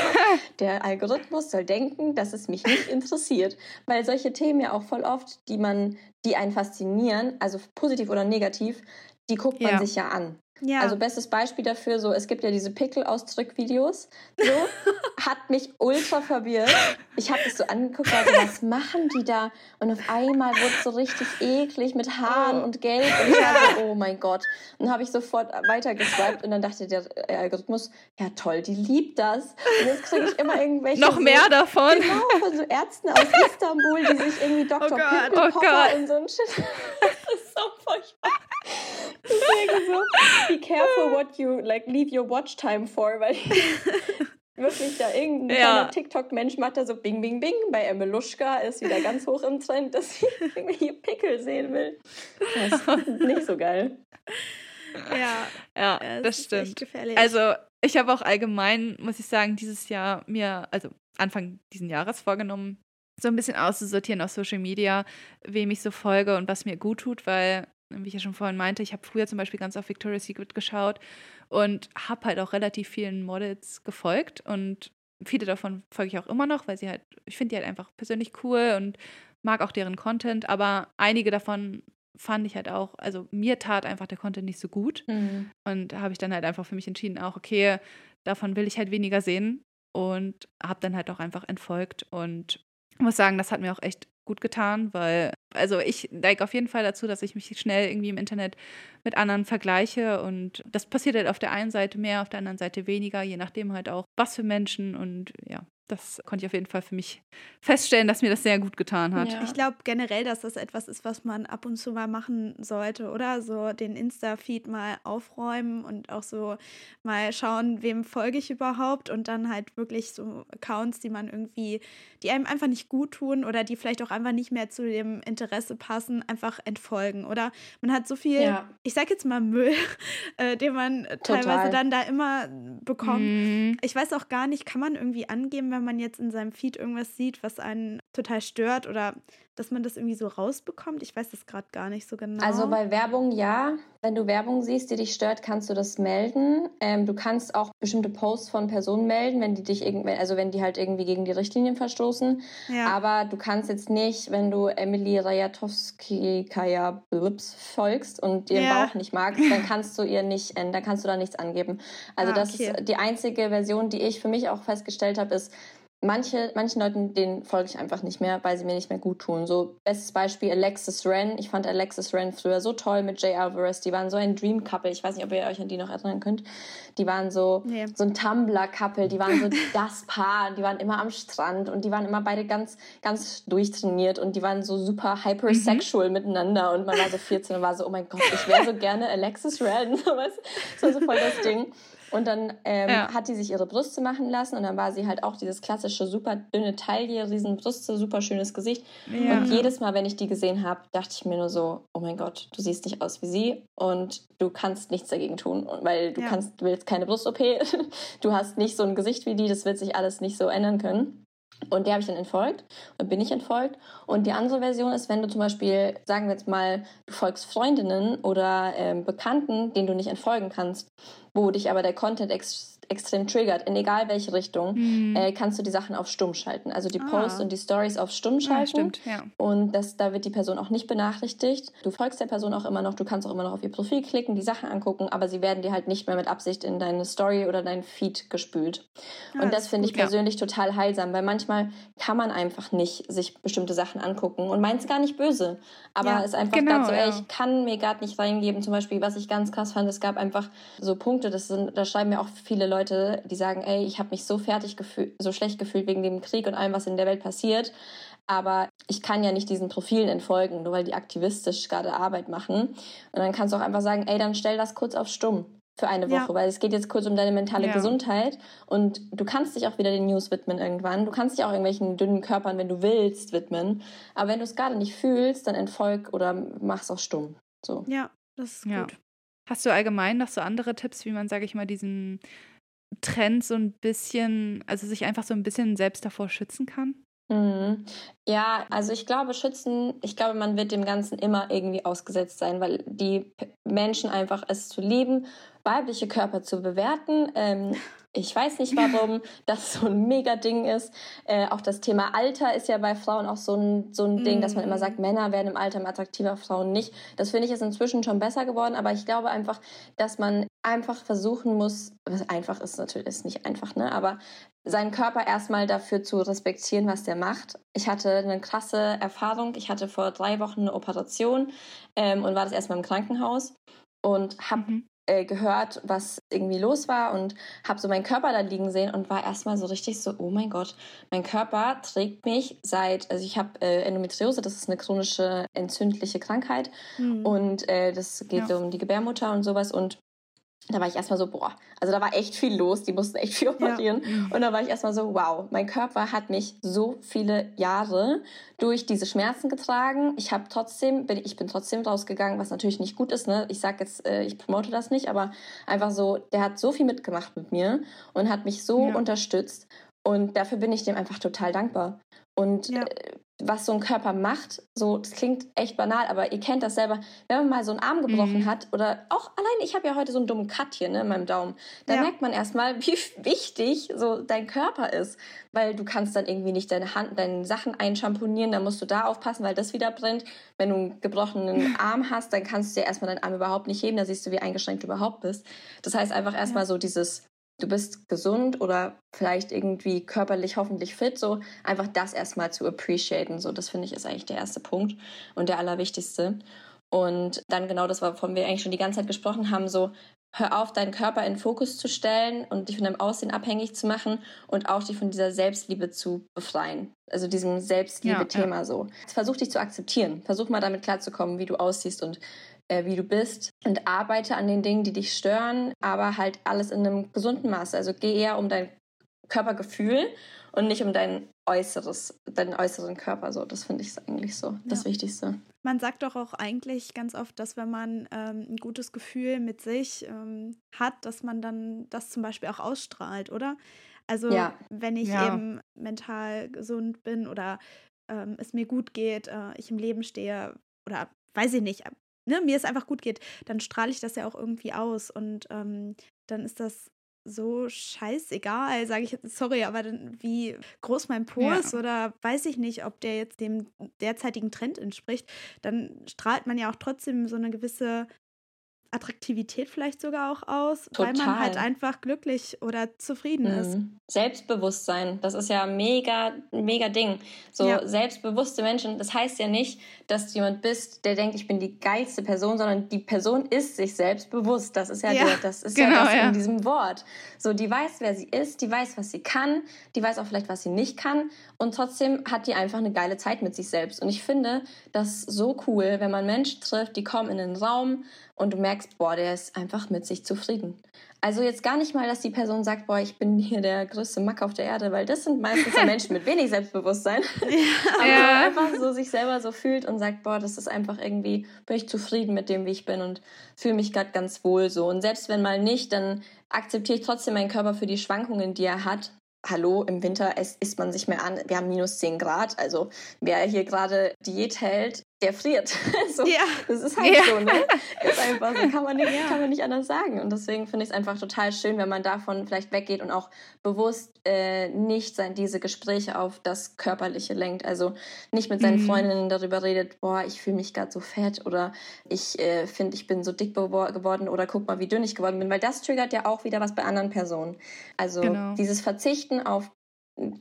der Algorithmus soll denken, dass es mich nicht interessiert. Weil solche Themen ja auch voll oft, die man, die einen faszinieren, also positiv oder negativ, die guckt man ja. sich ja an. Ja. Also bestes Beispiel dafür, so es gibt ja diese Pickel-Ausdrück-Videos, so [laughs] hat mich ultra verwirrt. Ich habe das so angeguckt, also was machen die da? Und auf einmal wurde es so richtig eklig mit Haaren und Gelb und ich war so, [laughs] oh mein Gott. Und dann habe ich sofort weitergeswiped und dann dachte der Algorithmus, ja toll, die liebt das. Und jetzt kriege ich immer irgendwelche noch mehr so, davon. Genau, von so Ärzten aus Istanbul, die sich irgendwie Dr. Oh Pimple oh und so ein Shit. [laughs] das ist so furchtbar. Deswegen so, be careful what you like leave your watch time for, weil [laughs] wirklich da irgendein ja. TikTok-Mensch macht da so Bing, Bing, Bing. Bei Emeluschka ist wieder ganz hoch im Trend, dass sie [laughs] irgendwelche Pickel sehen will. Das ist [laughs] nicht so geil. Ja, ja das, das stimmt. Also ich habe auch allgemein, muss ich sagen, dieses Jahr mir, also Anfang diesen Jahres vorgenommen, so ein bisschen auszusortieren auf Social Media, wem ich so folge und was mir gut tut, weil wie ich ja schon vorhin meinte, ich habe früher zum Beispiel ganz auf Victoria's Secret geschaut und habe halt auch relativ vielen Models gefolgt und viele davon folge ich auch immer noch, weil sie halt, ich finde die halt einfach persönlich cool und mag auch deren Content, aber einige davon fand ich halt auch, also mir tat einfach der Content nicht so gut mhm. und habe ich dann halt einfach für mich entschieden, auch okay, davon will ich halt weniger sehen und habe dann halt auch einfach entfolgt und muss sagen, das hat mir auch echt gut getan, weil, also ich neige auf jeden Fall dazu, dass ich mich schnell irgendwie im Internet mit anderen vergleiche und das passiert halt auf der einen Seite mehr, auf der anderen Seite weniger, je nachdem halt auch, was für Menschen und ja, das konnte ich auf jeden Fall für mich feststellen, dass mir das sehr gut getan hat. Ja. Ich glaube generell, dass das etwas ist, was man ab und zu mal machen sollte, oder? So den Insta-Feed mal aufräumen und auch so mal schauen, wem folge ich überhaupt und dann halt wirklich so Accounts, die man irgendwie, die einem einfach nicht gut tun oder die vielleicht auch einfach nicht mehr zu dem Interesse passen, einfach entfolgen, oder? Man hat so viel, ja. ich sag jetzt mal Müll, [laughs] äh, den man Total. teilweise dann da immer bekommt. Mhm. Ich weiß auch gar nicht, kann man irgendwie angeben, wenn wenn man jetzt in seinem Feed irgendwas sieht, was einen total stört oder dass man das irgendwie so rausbekommt? Ich weiß das gerade gar nicht so genau. Also bei Werbung ja. Wenn du Werbung siehst, die dich stört, kannst du das melden. Ähm, du kannst auch bestimmte Posts von Personen melden, wenn die dich irgendwie, also wenn die halt irgendwie gegen die Richtlinien verstoßen. Ja. Aber du kannst jetzt nicht, wenn du Emily Rajatowski-Kaya folgst und ihren ja. Bauch nicht magst, dann kannst du ihr nicht, äh, dann kannst du da nichts angeben. Also ah, das okay. ist die einzige Version, die ich für mich auch festgestellt habe, ist, manche, manchen Leuten, denen folge ich einfach nicht mehr, weil sie mir nicht mehr gut tun. So, bestes Beispiel Alexis Ren. Ich fand Alexis Ren früher so toll mit Jay Alvarez. Die waren so ein Dream Couple. Ich weiß nicht, ob ihr euch an die noch erinnern könnt. Die waren so, nee. so ein Tumblr-Couple. Die waren so [laughs] das Paar. Die waren immer am Strand und die waren immer beide ganz, ganz durchtrainiert und die waren so super hypersexual mhm. miteinander. Und man war so [laughs] 14 und war so, oh mein Gott, ich wäre so gerne Alexis Ren. [laughs] das war so voll das Ding. Und dann ähm, ja. hat die sich ihre Brüste machen lassen und dann war sie halt auch dieses klassische super dünne Taille, riesen Brüste, super schönes Gesicht. Ja. Und jedes Mal, wenn ich die gesehen habe, dachte ich mir nur so, oh mein Gott, du siehst nicht aus wie sie und du kannst nichts dagegen tun, weil du ja. kannst, willst keine Brust-OP, [laughs] du hast nicht so ein Gesicht wie die, das wird sich alles nicht so ändern können. Und die habe ich dann entfolgt und bin ich entfolgt. Und die andere Version ist, wenn du zum Beispiel, sagen wir jetzt mal, du folgst Freundinnen oder ähm, Bekannten, denen du nicht entfolgen kannst, wo dich aber der Content ex extrem triggert, in egal welche Richtung, mhm. äh, kannst du die Sachen auf Stumm schalten. Also die ah. Posts und die Stories auf Stumm schalten. Ja, stimmt, ja. Und das, da wird die Person auch nicht benachrichtigt. Du folgst der Person auch immer noch, du kannst auch immer noch auf ihr Profil klicken, die Sachen angucken, aber sie werden dir halt nicht mehr mit Absicht in deine Story oder dein Feed gespült. Ja, und das, das finde ich persönlich total heilsam, weil manchmal kann man einfach nicht sich bestimmte Sachen angucken und meint es gar nicht böse. Aber es ist einfach genau, gerade so, ey, ich kann mir gerade nicht reingeben. Zum Beispiel, was ich ganz krass fand, es gab einfach so Punkte, Punkte, das sind, da schreiben mir auch viele Leute, die sagen, ey, ich habe mich so fertig gefühlt, so schlecht gefühlt wegen dem Krieg und allem, was in der Welt passiert. Aber ich kann ja nicht diesen Profilen entfolgen, nur weil die aktivistisch gerade Arbeit machen. Und dann kannst du auch einfach sagen, ey, dann stell das kurz auf stumm. für eine Woche, ja. weil es geht jetzt kurz um deine mentale ja. Gesundheit und du kannst dich auch wieder den News widmen irgendwann. Du kannst dich auch irgendwelchen dünnen Körpern, wenn du willst, widmen. Aber wenn du es gerade nicht fühlst, dann entfolg oder mach's auch stumm. So. Ja, das ist gut. Hast du allgemein noch so andere Tipps, wie man, sage ich mal, diesen Trend so ein bisschen, also sich einfach so ein bisschen selbst davor schützen kann? Mhm. Ja, also ich glaube, schützen, ich glaube, man wird dem Ganzen immer irgendwie ausgesetzt sein, weil die Menschen einfach es zu lieben, weibliche Körper zu bewerten. Ähm, [laughs] ich weiß nicht, warum [laughs] das so ein Mega-Ding ist. Äh, auch das Thema Alter ist ja bei Frauen auch so ein, so ein Ding, dass man immer sagt, mhm. Männer werden im Alter attraktiver, Frauen nicht. Das finde ich ist inzwischen schon besser geworden, aber ich glaube einfach, dass man einfach versuchen muss, was einfach ist natürlich ist nicht einfach, ne? Aber seinen Körper erstmal dafür zu respektieren, was der macht. Ich hatte eine krasse Erfahrung. Ich hatte vor drei Wochen eine Operation ähm, und war das erstmal im Krankenhaus und habe mhm. Äh, gehört, was irgendwie los war und habe so meinen Körper da liegen sehen und war erstmal so richtig so, oh mein Gott, mein Körper trägt mich seit, also ich habe äh, Endometriose, das ist eine chronische entzündliche Krankheit mhm. und äh, das geht ja. um die Gebärmutter und sowas und da war ich erstmal so, boah, also da war echt viel los, die mussten echt [laughs] viel operieren. Ja. Und da war ich erstmal so, wow, mein Körper hat mich so viele Jahre durch diese Schmerzen getragen. Ich habe trotzdem, bin, ich bin trotzdem rausgegangen, was natürlich nicht gut ist. Ne? Ich sage jetzt, äh, ich promote das nicht, aber einfach so, der hat so viel mitgemacht mit mir und hat mich so ja. unterstützt. Und dafür bin ich dem einfach total dankbar. Und ja. äh, was so ein Körper macht, so, das klingt echt banal, aber ihr kennt das selber, wenn man mal so einen Arm gebrochen mhm. hat oder auch allein, ich habe ja heute so einen dummen Cut hier ne, in meinem Daumen, dann ja. merkt man erstmal, [laughs] wie wichtig so dein Körper ist, weil du kannst dann irgendwie nicht deine Hand, deine Sachen einschamponieren, dann musst du da aufpassen, weil das wieder brennt. Wenn du einen gebrochenen [laughs] Arm hast, dann kannst du dir erstmal deinen Arm überhaupt nicht heben, da siehst du, wie eingeschränkt du überhaupt bist. Das heißt einfach erstmal ja. so dieses du bist gesund oder vielleicht irgendwie körperlich hoffentlich fit, so einfach das erstmal zu appreciaten. So, das finde ich ist eigentlich der erste Punkt und der allerwichtigste. Und dann genau das, wovon wir eigentlich schon die ganze Zeit gesprochen haben, so hör auf, deinen Körper in Fokus zu stellen und dich von deinem Aussehen abhängig zu machen und auch dich von dieser Selbstliebe zu befreien. Also diesem Selbstliebe-Thema ja, ja. so. Versuch dich zu akzeptieren. Versuch mal damit klarzukommen, wie du aussiehst und äh, wie du bist und arbeite an den Dingen, die dich stören, aber halt alles in einem gesunden Maß. Also geh eher um dein Körpergefühl und nicht um dein äußeres, deinen äußeren Körper. So, das finde ich eigentlich so das ja. Wichtigste. Man sagt doch auch eigentlich ganz oft, dass wenn man ähm, ein gutes Gefühl mit sich ähm, hat, dass man dann das zum Beispiel auch ausstrahlt, oder? Also ja. wenn ich ja. eben mental gesund bin oder ähm, es mir gut geht, äh, ich im Leben stehe oder weiß ich nicht, ne, mir es einfach gut geht, dann strahle ich das ja auch irgendwie aus und ähm, dann ist das so scheißegal, sage ich jetzt, sorry, aber dann, wie groß mein Po ja. ist oder weiß ich nicht, ob der jetzt dem derzeitigen Trend entspricht, dann strahlt man ja auch trotzdem so eine gewisse Attraktivität vielleicht sogar auch aus, Total. weil man halt einfach glücklich oder zufrieden mhm. ist. Selbstbewusstsein, das ist ja mega, mega Ding. So ja. selbstbewusste Menschen, das heißt ja nicht, dass du jemand bist, der denkt, ich bin die geilste Person, sondern die Person ist sich selbstbewusst. Das ist ja, ja. Der, das ist genau, ja das ja. in diesem Wort. So, die weiß, wer sie ist, die weiß, was sie kann, die weiß auch vielleicht, was sie nicht kann und trotzdem hat die einfach eine geile Zeit mit sich selbst. Und ich finde das so cool, wenn man Menschen trifft, die kommen in den Raum und du merkst, boah, der ist einfach mit sich zufrieden. Also jetzt gar nicht mal, dass die Person sagt, boah, ich bin hier der größte Mack auf der Erde, weil das sind meistens ja [laughs] Menschen mit wenig Selbstbewusstsein. Ja. [laughs] Aber ja. einfach so sich selber so fühlt und sagt, boah, das ist einfach irgendwie, bin ich zufrieden mit dem, wie ich bin und fühle mich gerade ganz wohl so. Und selbst wenn mal nicht, dann akzeptiere ich trotzdem meinen Körper für die Schwankungen, die er hat hallo, im Winter isst man sich mehr an. Wir haben minus 10 Grad. Also wer hier gerade Diät hält, der friert. [laughs] so, ja. Das ist halt ja. so, ne? Ist einfach so, [laughs] kann man nicht, ja. kann man nicht anders sagen. Und deswegen finde ich es einfach total schön, wenn man davon vielleicht weggeht und auch bewusst äh, nicht sein, diese Gespräche auf das Körperliche lenkt. Also nicht mit seinen mhm. Freundinnen darüber redet, boah, ich fühle mich gerade so fett oder ich äh, finde, ich bin so dick geworden oder guck mal, wie dünn ich geworden bin, weil das triggert ja auch wieder was bei anderen Personen. Also genau. dieses Verzichten auf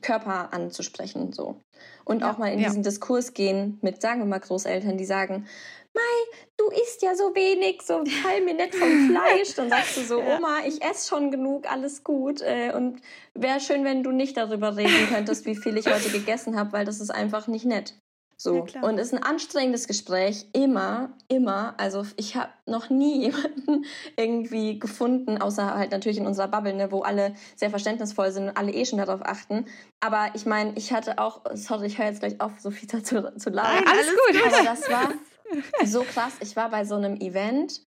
Körper anzusprechen so und ja, auch mal in ja. diesen Diskurs gehen mit sagen wir mal Großeltern, die sagen, Mai, du isst ja so wenig, so fall mir nicht vom [laughs] Fleisch. Dann sagst du so, Oma, ich esse schon genug, alles gut. Äh, und wäre schön, wenn du nicht darüber reden könntest, wie viel ich heute gegessen habe, weil das ist einfach nicht nett. So. Ja, und es ist ein anstrengendes Gespräch, immer, immer. Also ich habe noch nie [laughs] jemanden irgendwie gefunden, außer halt natürlich in unserer Bubble, ne, wo alle sehr verständnisvoll sind und alle eh schon darauf achten. Aber ich meine, ich hatte auch, sorry, ich höre jetzt gleich auf, so viel dazu zu labern. Alles gut. Aber das war [laughs] so krass. Ich war bei so einem Event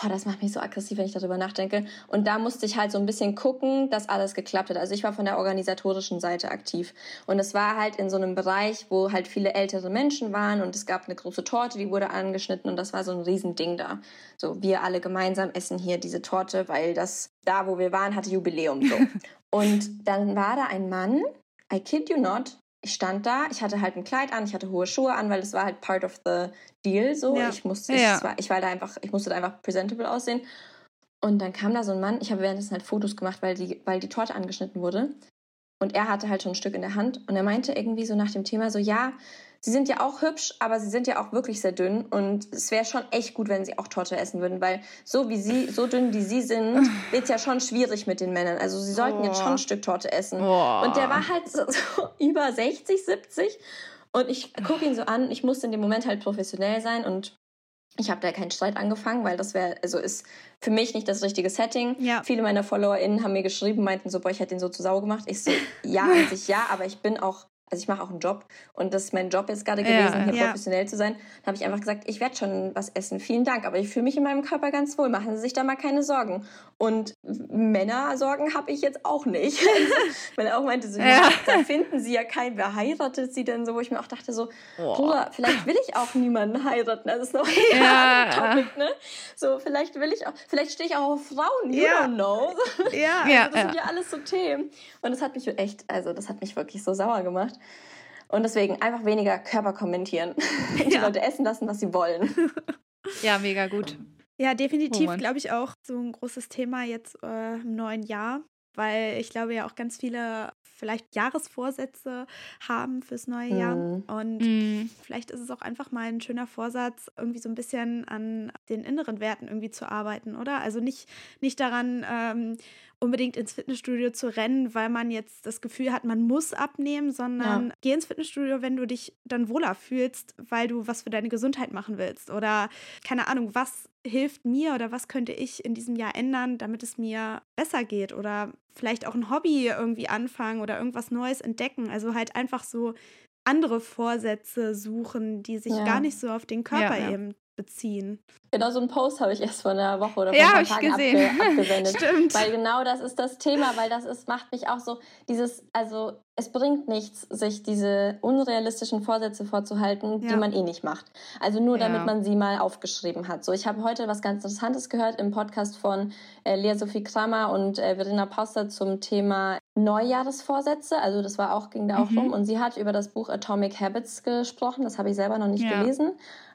boah, das macht mich so aggressiv, wenn ich darüber nachdenke. Und da musste ich halt so ein bisschen gucken, dass alles geklappt hat. Also ich war von der organisatorischen Seite aktiv. Und es war halt in so einem Bereich, wo halt viele ältere Menschen waren und es gab eine große Torte, die wurde angeschnitten und das war so ein Riesending da. So, wir alle gemeinsam essen hier diese Torte, weil das da, wo wir waren, hatte Jubiläum so. [laughs] und dann war da ein Mann, I kid you not, ich stand da, ich hatte halt ein Kleid an, ich hatte hohe Schuhe an, weil es war halt part of the deal so. Ja. Ich musste, ja. ich, war, ich war da einfach, ich musste da einfach presentable aussehen. Und dann kam da so ein Mann, ich habe währenddessen halt Fotos gemacht, weil die, weil die Torte angeschnitten wurde. Und er hatte halt schon ein Stück in der Hand und er meinte irgendwie so nach dem Thema so, ja, sie sind ja auch hübsch, aber sie sind ja auch wirklich sehr dünn und es wäre schon echt gut, wenn sie auch Torte essen würden, weil so wie sie, so dünn wie sie sind, [sighs] wird es ja schon schwierig mit den Männern. Also sie sollten oh. jetzt schon ein Stück Torte essen. Oh. Und der war halt so, so [laughs] über 60, 70 und ich gucke ihn so an, ich musste in dem Moment halt professionell sein und ich habe da keinen Streit angefangen, weil das wäre, also ist für mich nicht das richtige Setting. Ja. Viele meiner FollowerInnen haben mir geschrieben, meinten so, boah, ich hätte den so zu sau gemacht. Ich so, ja, [laughs] an sich ja, aber ich bin auch also ich mache auch einen Job und das ist mein Job jetzt gerade gewesen, ja, hier ja. professionell zu sein. Dann habe ich einfach gesagt, ich werde schon was essen. Vielen Dank, aber ich fühle mich in meinem Körper ganz wohl. Machen Sie sich da mal keine Sorgen. Und Männersorgen habe ich jetzt auch nicht. [laughs] Weil er auch meinte, so, ja. da finden Sie ja keinen. Wer heiratet Sie denn so? Wo ich mir auch dachte, so, Bruder, vielleicht will ich auch niemanden heiraten. Das ist noch ein ja. Topic, ne? So, vielleicht will ich auch, vielleicht stehe ich auch auf Frauen, you ja. don't know. Ja, [laughs] also das sind ja alles so Themen. Und das hat mich echt, also das hat mich wirklich so sauer gemacht. Und deswegen einfach weniger Körper kommentieren. [laughs] Die ja. Leute essen lassen, was sie wollen. [laughs] Ja, mega gut. Ja, definitiv, oh glaube ich, auch so ein großes Thema jetzt äh, im neuen Jahr, weil ich glaube ja auch ganz viele vielleicht Jahresvorsätze haben fürs neue Jahr. Mm. Und mm. vielleicht ist es auch einfach mal ein schöner Vorsatz, irgendwie so ein bisschen an den inneren Werten irgendwie zu arbeiten, oder? Also nicht, nicht daran, ähm, unbedingt ins Fitnessstudio zu rennen, weil man jetzt das Gefühl hat, man muss abnehmen, sondern ja. geh ins Fitnessstudio, wenn du dich dann wohler fühlst, weil du was für deine Gesundheit machen willst. Oder keine Ahnung, was hilft mir oder was könnte ich in diesem Jahr ändern, damit es mir besser geht. Oder vielleicht auch ein Hobby irgendwie anfangen oder irgendwas Neues entdecken. Also halt einfach so andere Vorsätze suchen, die sich ja. gar nicht so auf den Körper ja, eben beziehen. Genau so einen Post habe ich erst vor einer Woche oder vor ja, ein paar Tagen abge abgesendet. [laughs] Stimmt. Weil genau das ist das Thema, weil das ist, macht mich auch so, dieses, also es bringt nichts, sich diese unrealistischen Vorsätze vorzuhalten, ja. die man eh nicht macht. Also nur damit ja. man sie mal aufgeschrieben hat. So, ich habe heute was ganz Interessantes gehört im Podcast von äh, Lea Sophie Kramer und äh, Verena Pauster zum Thema Neujahresvorsätze. Also das war auch, ging da auch mhm. rum. Und sie hat über das Buch Atomic Habits gesprochen. Das habe ich selber noch nicht gelesen.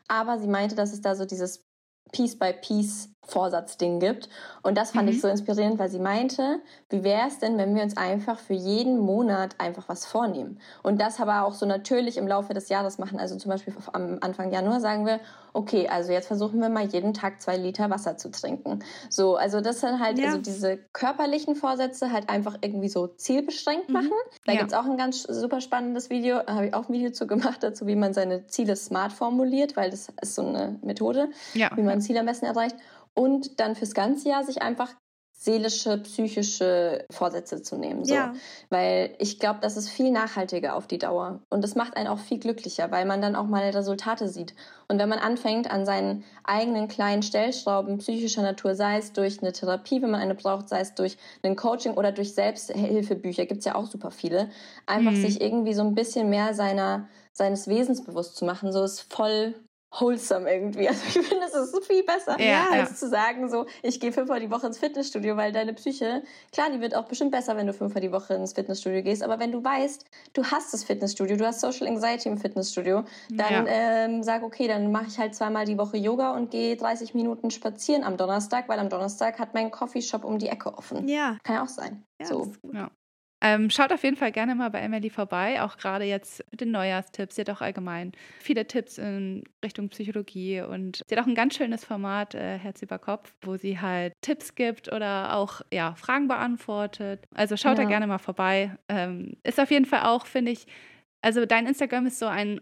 Aber sie meinte, dass es da so dieses Piece-by-Piece Vorsatzding gibt. Und das fand mhm. ich so inspirierend, weil sie meinte, wie wäre es denn, wenn wir uns einfach für jeden Monat einfach was vornehmen? Und das aber auch so natürlich im Laufe des Jahres machen. Also zum Beispiel am Anfang Januar sagen wir, okay, also jetzt versuchen wir mal jeden Tag zwei Liter Wasser zu trinken. So, also das sind halt ja. also diese körperlichen Vorsätze halt einfach irgendwie so zielbeschränkt mhm. machen. Da ja. gibt es auch ein ganz super spannendes Video, habe ich auch ein Video zu gemacht dazu, wie man seine Ziele smart formuliert, weil das ist so eine Methode, ja. wie man Ziele am besten erreicht und dann fürs ganze Jahr sich einfach seelische, psychische Vorsätze zu nehmen. So. Ja. Weil ich glaube, das ist viel nachhaltiger auf die Dauer. Und das macht einen auch viel glücklicher, weil man dann auch mal Resultate sieht. Und wenn man anfängt, an seinen eigenen kleinen Stellschrauben psychischer Natur, sei es durch eine Therapie, wenn man eine braucht, sei es durch ein Coaching oder durch Selbsthilfebücher, gibt es ja auch super viele, einfach mhm. sich irgendwie so ein bisschen mehr seiner, seines Wesens bewusst zu machen, so ist voll wholesome irgendwie. [laughs] Also ich finde, es ist viel besser, ja, als zu sagen, so, ich gehe fünfmal die Woche ins Fitnessstudio, weil deine Psyche, klar, die wird auch bestimmt besser, wenn du fünfmal die Woche ins Fitnessstudio gehst, aber wenn du weißt, du hast das Fitnessstudio, du hast Social Anxiety im Fitnessstudio, dann ja. ähm, sag, okay, dann mache ich halt zweimal die Woche Yoga und gehe 30 Minuten spazieren am Donnerstag, weil am Donnerstag hat mein Coffeeshop um die Ecke offen. Ja. Kann ja auch sein. Ja, so. Ja. Ähm, schaut auf jeden Fall gerne mal bei Emily vorbei, auch gerade jetzt mit den Neujahrstipps. Sie hat auch allgemein viele Tipps in Richtung Psychologie und sie hat auch ein ganz schönes Format, äh, Herz über Kopf, wo sie halt Tipps gibt oder auch ja, Fragen beantwortet. Also schaut ja. da gerne mal vorbei. Ähm, ist auf jeden Fall auch, finde ich, also dein Instagram ist so ein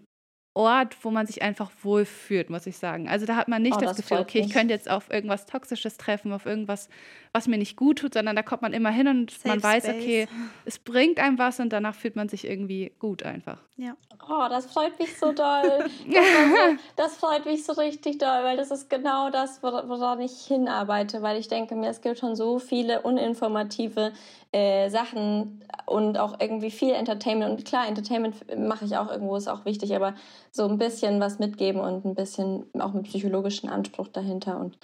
Ort, wo man sich einfach wohlfühlt, muss ich sagen. Also da hat man nicht oh, das, das, Gefühl, okay, mich. ich könnte jetzt auf irgendwas Toxisches treffen, auf irgendwas, was mir nicht gut tut, sondern da kommt man immer hin und Safe man weiß, Space. okay, es bringt einem was und danach fühlt man sich irgendwie gut einfach. Ja. Oh, das freut mich so doll. [laughs] Das, so, das freut mich so richtig doll, weil das ist genau das, woran ich hinarbeite, weil ich denke mir, es gibt schon so viele uninformative äh, Sachen und auch irgendwie viel Entertainment. Und klar, Entertainment mache ich auch irgendwo, ist auch wichtig, aber so ein bisschen was mitgeben und ein bisschen auch mit psychologischen Anspruch dahinter. Und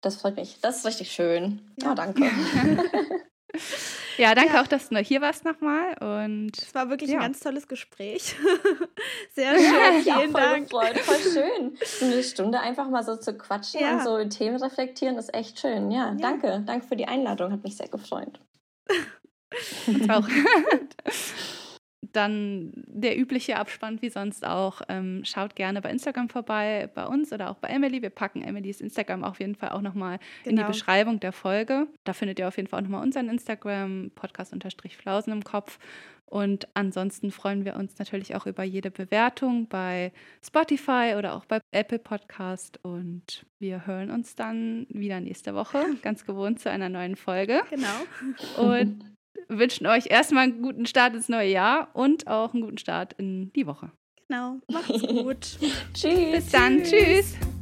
das freut mich. Das ist richtig schön. Ja. Oh, danke. [laughs] Ja, danke ja. auch, dass du hier warst nochmal. Und es war wirklich ja. ein ganz tolles Gespräch. [laughs] Sehr schön. Ja, Vielen voll Dank. Gefreut. Voll [laughs] schön. So eine Stunde einfach mal so zu quatschen und so Themen reflektieren, ist echt schön. Ja, danke. Danke für die Einladung. Hat mich sehr gefreut. auch. Dann der übliche Abspann wie sonst auch. Ähm, schaut gerne bei Instagram vorbei, bei uns oder auch bei Emily. Wir packen Emilys Instagram auf jeden Fall auch nochmal genau. in die genau. Beschreibung der Folge. Da findet ihr auf jeden Fall auch nochmal unseren Instagram, Podcast-Flausen im Kopf. Und ansonsten freuen wir uns natürlich auch über jede Bewertung bei Spotify oder auch bei Apple Podcast. Und wir hören uns dann wieder nächste Woche, [laughs] ganz gewohnt zu einer neuen Folge. Genau. Und wünschen euch erstmal einen guten Start ins neue Jahr und auch einen guten Start in die Woche. Genau. Macht's [laughs] gut. Tschüss. Bis dann. Tschüss. Tschüss.